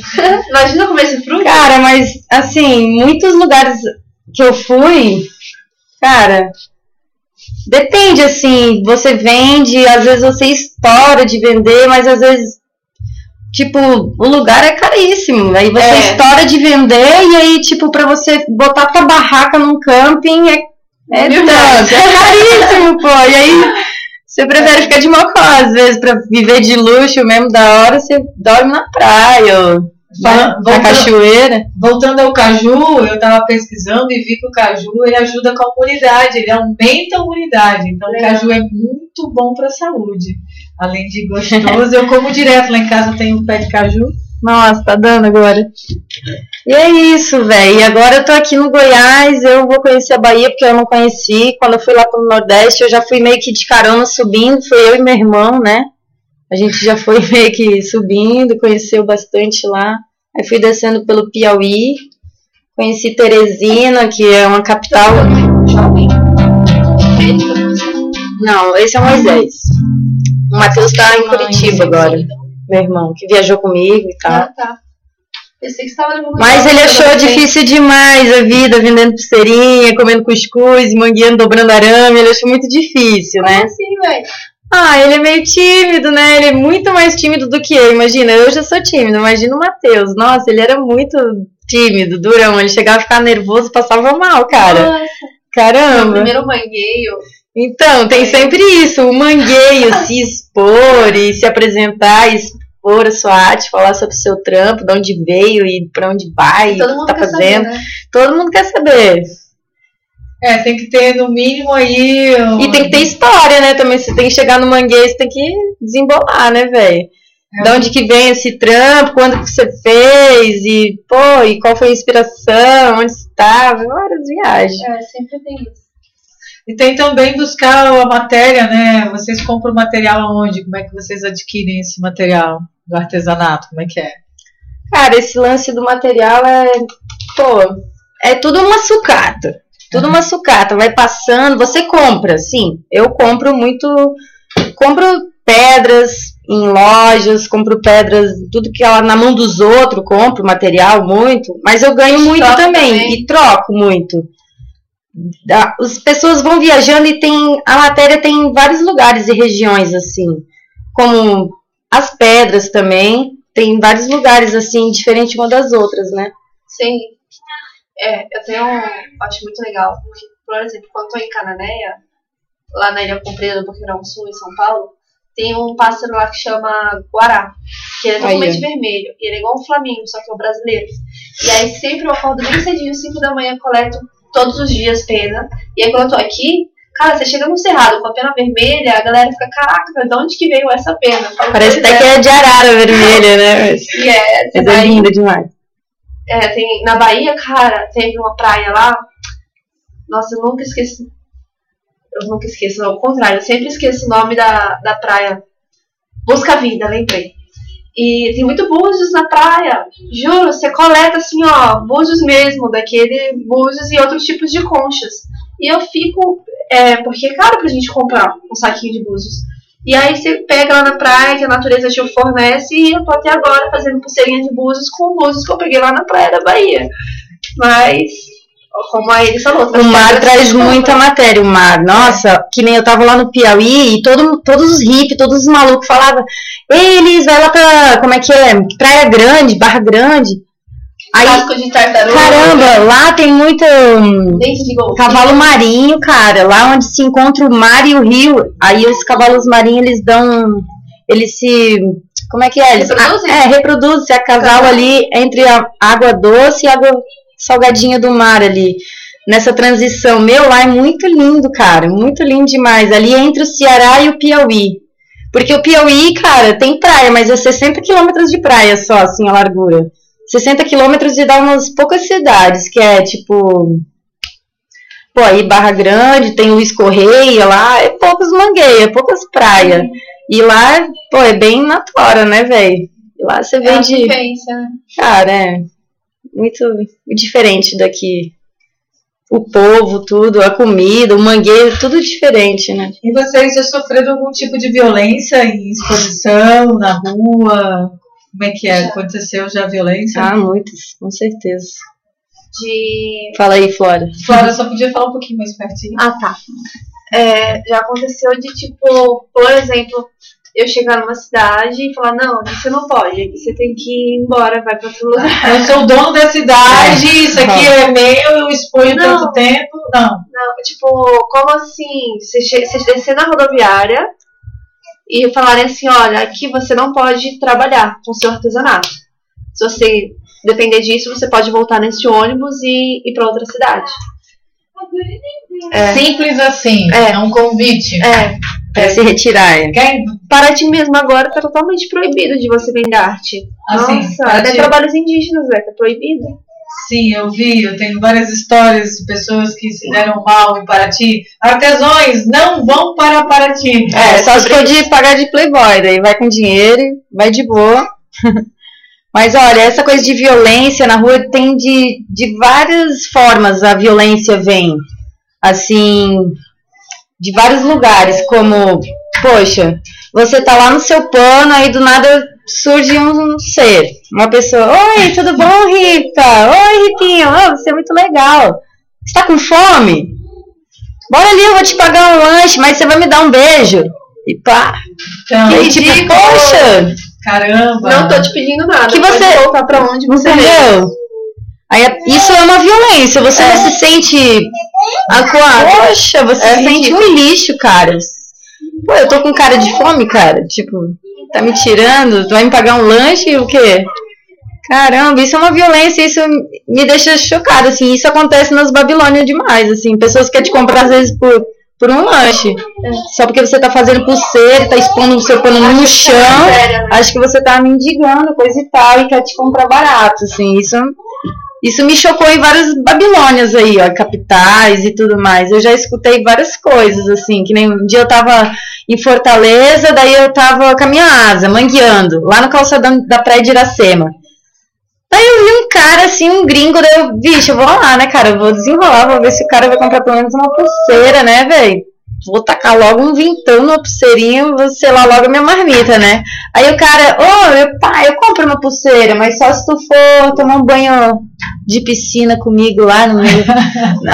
Imagina comer esse fruto. Cara, mas assim, muitos lugares que eu fui, cara, depende assim, você vende, às vezes você estoura de vender, mas às vezes tipo, o lugar é caríssimo. Aí você É. estoura de vender e aí tipo pra você botar tua barraca num camping é é tanto, é caríssimo, pô. E aí você prefere ficar de mocó, às vezes, pra viver de luxo mesmo da hora, você dorme na praia, ou Fala- voltando- cachoeira. Voltando ao caju, eu estava pesquisando e vi que o caju ele ajuda a comunidade, ele aumenta a imunidade. Então o Legal. caju é muito bom para a saúde. Além de gostoso, eu como direto lá em casa, tenho um pé de caju. Nossa, tá dando agora. E é isso, velho. E agora eu tô aqui no Goiás, eu vou conhecer a Bahia, porque eu não conheci. Quando eu fui lá pro Nordeste, eu já fui meio que de carona subindo, foi eu e meu irmão, né? A gente já foi <laughs> meio que subindo, conheceu bastante lá. Aí fui descendo pelo Piauí, conheci Teresina, que é uma capital. Não, esse é o Moisés. O Matheus tá em Curitiba agora, meu irmão, que viajou comigo e tal. Ah, tá. Mas ele achou difícil demais a vida, vendendo pulseirinha, comendo cuscuz, mangueando, dobrando arame. Ele achou muito difícil, né? Como assim, velho? Ah, ele é meio tímido, né? Ele é muito mais tímido do que eu. Imagina, eu já sou tímido. Imagina o Matheus. Nossa, ele era muito tímido, durão. Ele chegava a ficar nervoso, passava mal, cara. Nossa, meu Caramba. primeiro mangueio. Então, tem sempre isso, o mangueio, <laughs> se expor e se apresentar, e expor a sua arte, falar sobre o seu trampo, de onde veio e pra onde vai, Todo o que tá fazendo. saber, né? Todo mundo quer saber. É, tem que ter no mínimo aí. um- E tem que ter história, né? Também você tem que chegar no mangueio, você tem que desembolar, né, velho? É, De onde que vem esse trampo, quando que você fez, e, pô, e qual foi a inspiração, onde você estava, várias viagens. É, sempre tem isso. E tem também buscar a matéria, né? Vocês compram material aonde? Como é que vocês adquirem esse material do artesanato? Como é que é? Cara, esse lance do material é, pô, é tudo uma sucata. Tudo uma sucata, vai passando, você compra, sim. Eu compro muito, compro pedras em lojas, compro pedras, tudo que ela na mão dos outros, compro material muito, mas eu ganho muito também, também. e troco muito. As pessoas vão viajando e tem a matéria tem em vários lugares e regiões assim, como as pedras também, tem vários lugares assim, diferente uma das outras, né? Sim. É, eu tenho. um- Acho muito legal. Porque, por exemplo, quando eu tô em Cananéia, lá na Ilha Comprida do Boqueirão Sul, em São Paulo, tem um pássaro lá que chama Guará. Que ele é totalmente vermelho. E ele é igual um flamingo, só que é o brasileiro. E aí sempre eu acordo bem cedinho, 5 da manhã, coleto todos os dias pena. E aí quando eu tô aqui, cara, você chega no cerrado com a pena vermelha, a galera fica, caraca, de onde que veio essa pena? Falo, Parece "Pois até que é de arara vermelha, né? <laughs> Mas, E é, é linda demais. É, tem, na Bahia, cara, teve uma praia lá. Nossa, eu nunca esqueço. Eu nunca esqueço, ao contrário, eu sempre esqueço o nome da, da praia. Busca Vida, lembrei. E tem muito búzios na praia. Juro, você coleta assim, ó, búzios mesmo, daquele búzios e outros tipos de conchas. E eu fico. É, porque é caro pra gente comprar um saquinho de búzios. E aí você pega lá na praia, que a natureza te fornece, e eu tô até agora fazendo pulseirinha de búzios com búzios que eu peguei lá na praia da Bahia. Mas, como a ele falou, O mar traz muita matéria, o mar. Nossa, que nem eu tava lá no Piauí e todo, todos os hippies, todos os malucos falavam, Ei, Elis, vai lá pra, como é que é? Praia Grande, Barra Grande. Aí, Casco de tartaruga. caramba, lá tem muito hum, cavalo marinho, cara. Lá onde se encontra o mar e o rio. Aí os cavalos marinhos, eles dão, eles se, como é que é? Eles, Reproduzem? é, reproduzem, se acasal ali entre a água doce e a água salgadinha do mar ali. Nessa transição, meu, lá é muito lindo, cara, muito lindo demais. Ali entre o Ceará e o Piauí. Porque o Piauí, cara, tem praia, mas é 60 quilômetros de praia só, assim, a largura. 60 quilômetros e dá umas poucas cidades, que é tipo. Pô, aí Barra Grande, tem Luiz Correia lá, é poucos mangueiras, é poucas praias. E lá, pô, é bem na tora, né, velho? Lá você É vende. né? Cara, é muito diferente daqui. O povo, tudo, a comida, o mangueiro, tudo diferente, né? E vocês já sofreram algum tipo de violência em exposição, na rua? Como é que é? Aconteceu já violência? Ah, muitos, com certeza. De. Fala aí, Flora. Flora, só podia falar um pouquinho mais pertinho. Ah, tá. É, já aconteceu de tipo, por exemplo, eu chegar numa cidade e falar, não, você não pode, aqui você tem que ir embora, vai pra outro lugar. <laughs> Eu sou o dono da cidade, isso aqui é meu, eu exponho Não. tanto tempo. Não. Não, tipo, como assim? Você, você descer na rodoviária e falarem assim, olha, aqui você não pode trabalhar com seu artesanato. Se você depender disso, você pode voltar nesse ônibus e ir pra outra cidade. É. Simples assim. É. É um convite. É, Pra se retirar. é. Paraty mesmo agora tá totalmente proibido de você vender arte. Assim, Nossa, até trabalhos indígenas, velho, tá proibido. Sim, eu vi, eu tenho várias histórias de pessoas que se deram mal em Paraty. Artesãos não vão para Paraty. É, só se for de pagar de playboy, daí vai com dinheiro, vai de boa. <laughs> Mas olha, essa coisa de violência na rua tem de, de várias formas a violência vem. Assim, de vários lugares, como, poxa, você tá lá no seu pano, aí do nada surge um ser, uma pessoa, oi, tudo bom, Rita? Oi, Ritinho, oh, você é muito legal. Você tá com fome? Bora ali, eu vou te pagar um lanche, mas você vai me dar um beijo. E pá. Então, E tipo, ridículo. poxa, caramba. Não tô te pedindo nada. Que você- voltar pra onde você veio. entendeu? Aí, é- isso é uma violência, você não se sente acuado. Poxa, você É se sente um lixo, cara. Pô, eu tô com cara de fome, cara. Tipo, tá me tirando, tu vai me pagar um lanche o quê? Caramba, isso é uma violência, isso me deixa chocada, assim, isso acontece nas Babilônias demais, assim, pessoas querem te comprar às vezes por, por um lanche, só porque você tá fazendo pulseira, tá expondo o seu pano no chão, Sério, né? acho que você tá mendigando, coisa e tal, e quer te comprar barato, assim, isso, isso me chocou em várias Babilônias aí, ó, capitais e tudo mais, eu já escutei várias coisas, assim, que nem um dia eu tava em Fortaleza, daí eu tava com a minha asa, mangueando, lá no calçadão da praia de Iracema, Daí eu vi um cara, assim, um gringo, daí eu, bicho, eu vou lá, né, cara? Eu vou desenrolar, vou ver se o cara vai comprar pelo menos uma pulseira, né, velho? Vou tacar logo um vintão numa pulseirinha, vou selar logo a minha marmita, né? Aí o cara, ô, eu, pá, eu compro uma pulseira, mas só se tu for tomar um banho de piscina comigo lá no meio. <laughs>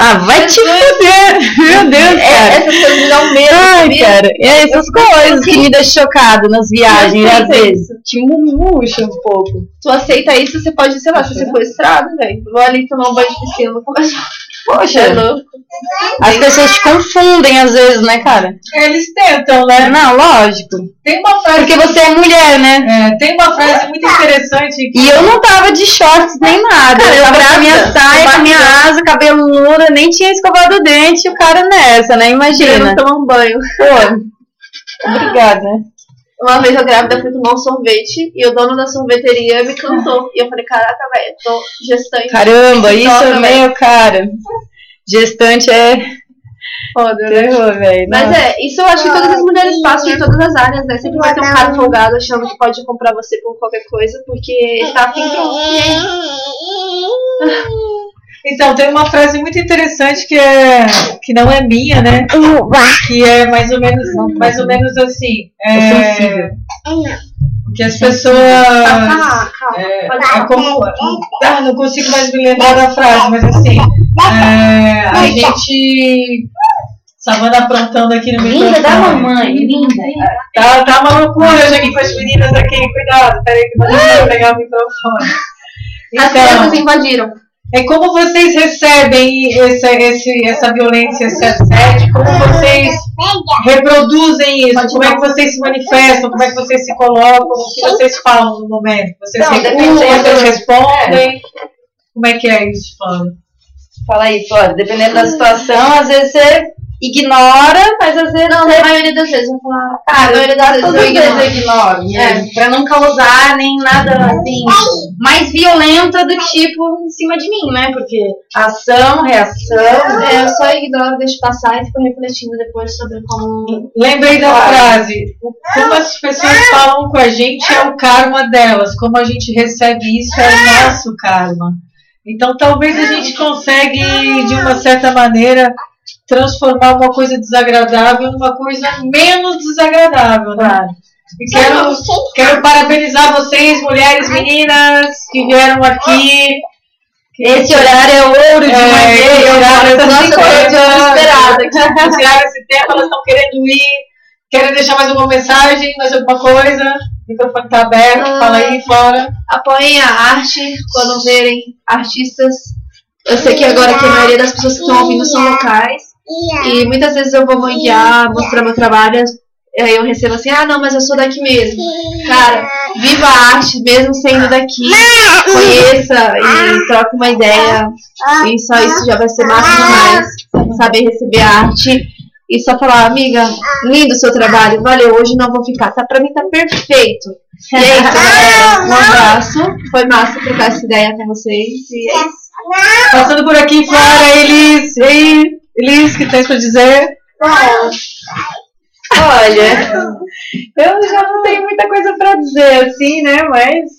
Ah, vai te fuder! Meu Deus, É, cara. essas coisas me dão medo. Ai, cara, é essas coisas que me deixam chocada nas viagens, às vezes. Te murcha um pouco. Tu aceita isso, você pode, sei lá, se você for estrado, velho. Vou ali tomar um banho de piscina, vou começar. Poxa, É louco. as pessoas te confundem às vezes, né, cara? Eles tentam, né? Não, lógico. Tem uma frase, Porque você é mulher, né? é, tem uma frase muito interessante que E eu não tava de shorts nem nada. Cara, eu eu tava com a minha saia, eu com a minha asa, cabeluda, nem tinha escovado o dente o cara nessa, né? Imagina. Querendo tomar um banho. Pô, obrigada. Uma vez eu grávida fui tomar um sorvete e o dono da sorveteria me cantou. E eu falei, caraca, velho, tô gestante. Caramba, isso Toca, é meio, cara. Gestante é Foda, né? terror, velho. Mas é, isso eu acho que todas as mulheres passam em todas as áreas, né? Sempre vai ter um cara folgado achando que pode comprar você por qualquer coisa, porque tá afim. E aí, <laughs> Então, tem uma frase muito interessante que é que não é minha, né? Que é mais ou menos, mais ou menos assim. É, sensível. que as pessoas. Calma, calma. É, é como, ah, não consigo mais me lembrar da frase, mas assim, é, a gente. Savana aprontando aqui no Linda microfone. da mamãe, linda. Tá, tá uma loucura hoje aqui com as meninas aqui, cuidado, peraí que eu vou pegar o microfone. As crianças Então, invadiram. É como vocês recebem essa, esse, essa violência, esse assédio, como vocês reproduzem isso, como é que vocês se manifestam, como é que vocês se colocam, o que vocês falam no momento. Vocês Não, recuam, vocês respondem. Como é que é isso, Fala? Fala aí, Flora. Dependendo da situação, às vezes você ignora, mas às vezes Não, você. na maioria das vezes, eu vou falar. a Cara, maioria das vezes todas eu vezes ignoro. eu ignoro. É. mesmo, Pra não causar nem nada assim, mais violenta do tipo em cima de mim, né? Porque ação, reação. É, eu só ignoro, deixo passar e fico refletindo depois sobre como. Lembrei da frase. Como as pessoas falam com a gente é o karma delas. Como a gente recebe isso é o nosso karma. Então talvez a gente consegue, de uma certa maneira, transformar uma coisa desagradável numa coisa menos desagradável. Né? Claro. E quero, quero parabenizar vocês, mulheres, meninas, que vieram aqui. Esse horário é ouro de É, manhã. eu horário gosto é de cinco coisa. horas. desesperada. <laughs> tiraram esse tempo, elas estão querendo ir. Querem deixar mais alguma mensagem, mais alguma coisa? O microfone está aberto, Ah. fala aí fora. Apoiem a arte quando verem artistas. Eu sei que agora que a maioria das pessoas que estão ouvindo são locais. E muitas vezes eu vou manguear, mostrar meu trabalho. E aí eu recebo assim, ah não, mas eu sou daqui mesmo. Cara, viva a arte mesmo sendo daqui. Conheça e troque uma ideia. E só isso já vai ser massa demais. Saber receber a arte. E só falar, amiga, lindo o seu trabalho, valeu, hoje não vou ficar. Tá, pra mim tá perfeito. E é isso, galera. Um abraço. Foi massa trocar essa ideia com vocês. E é isso. Passando por aqui fora, Elis. Ei, O que tens para dizer? Olha, eu já não tenho muita coisa pra dizer, assim, né? Mas,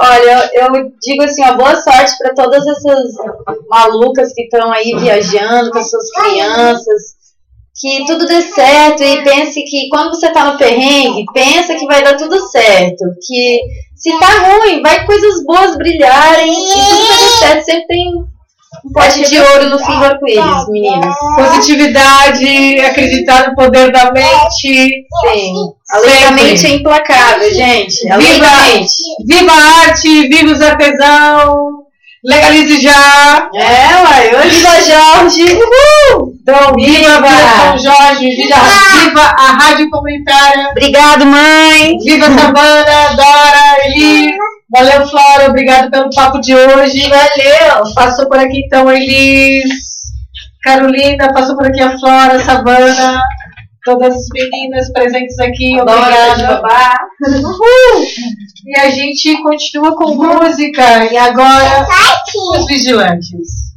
olha, eu digo assim, ó, boa sorte pra todas essas malucas que estão aí viajando com as suas crianças. Que tudo dê certo e pense que quando você tá no perrengue, pensa que vai dar tudo certo. Que se tá ruim, vai coisas boas brilharem e tudo vai dar certo. Sempre tem um pote de ouro no fim do arco-íris, meninas. Positividade, acreditar no poder da mente. Sim. A lei da mente é implacável, gente. A lei da mente. Viva a arte, viva os artesãos. Legalize já. É, uai, hoje Viva Jorge! Uhul! Então, viva, Viva! São Jorge, viva, viva a rádio comunitária. Obrigado, mãe! Viva Savana, Dora, Elis. Valeu, Flora. Obrigado pelo papo de hoje. Valeu. Passou por aqui então Elis, Carolina, passou por aqui a Flora, Savana, todas as meninas presentes aqui. Obrigada. Uhul. E a gente continua com música. E agora, os vigilantes.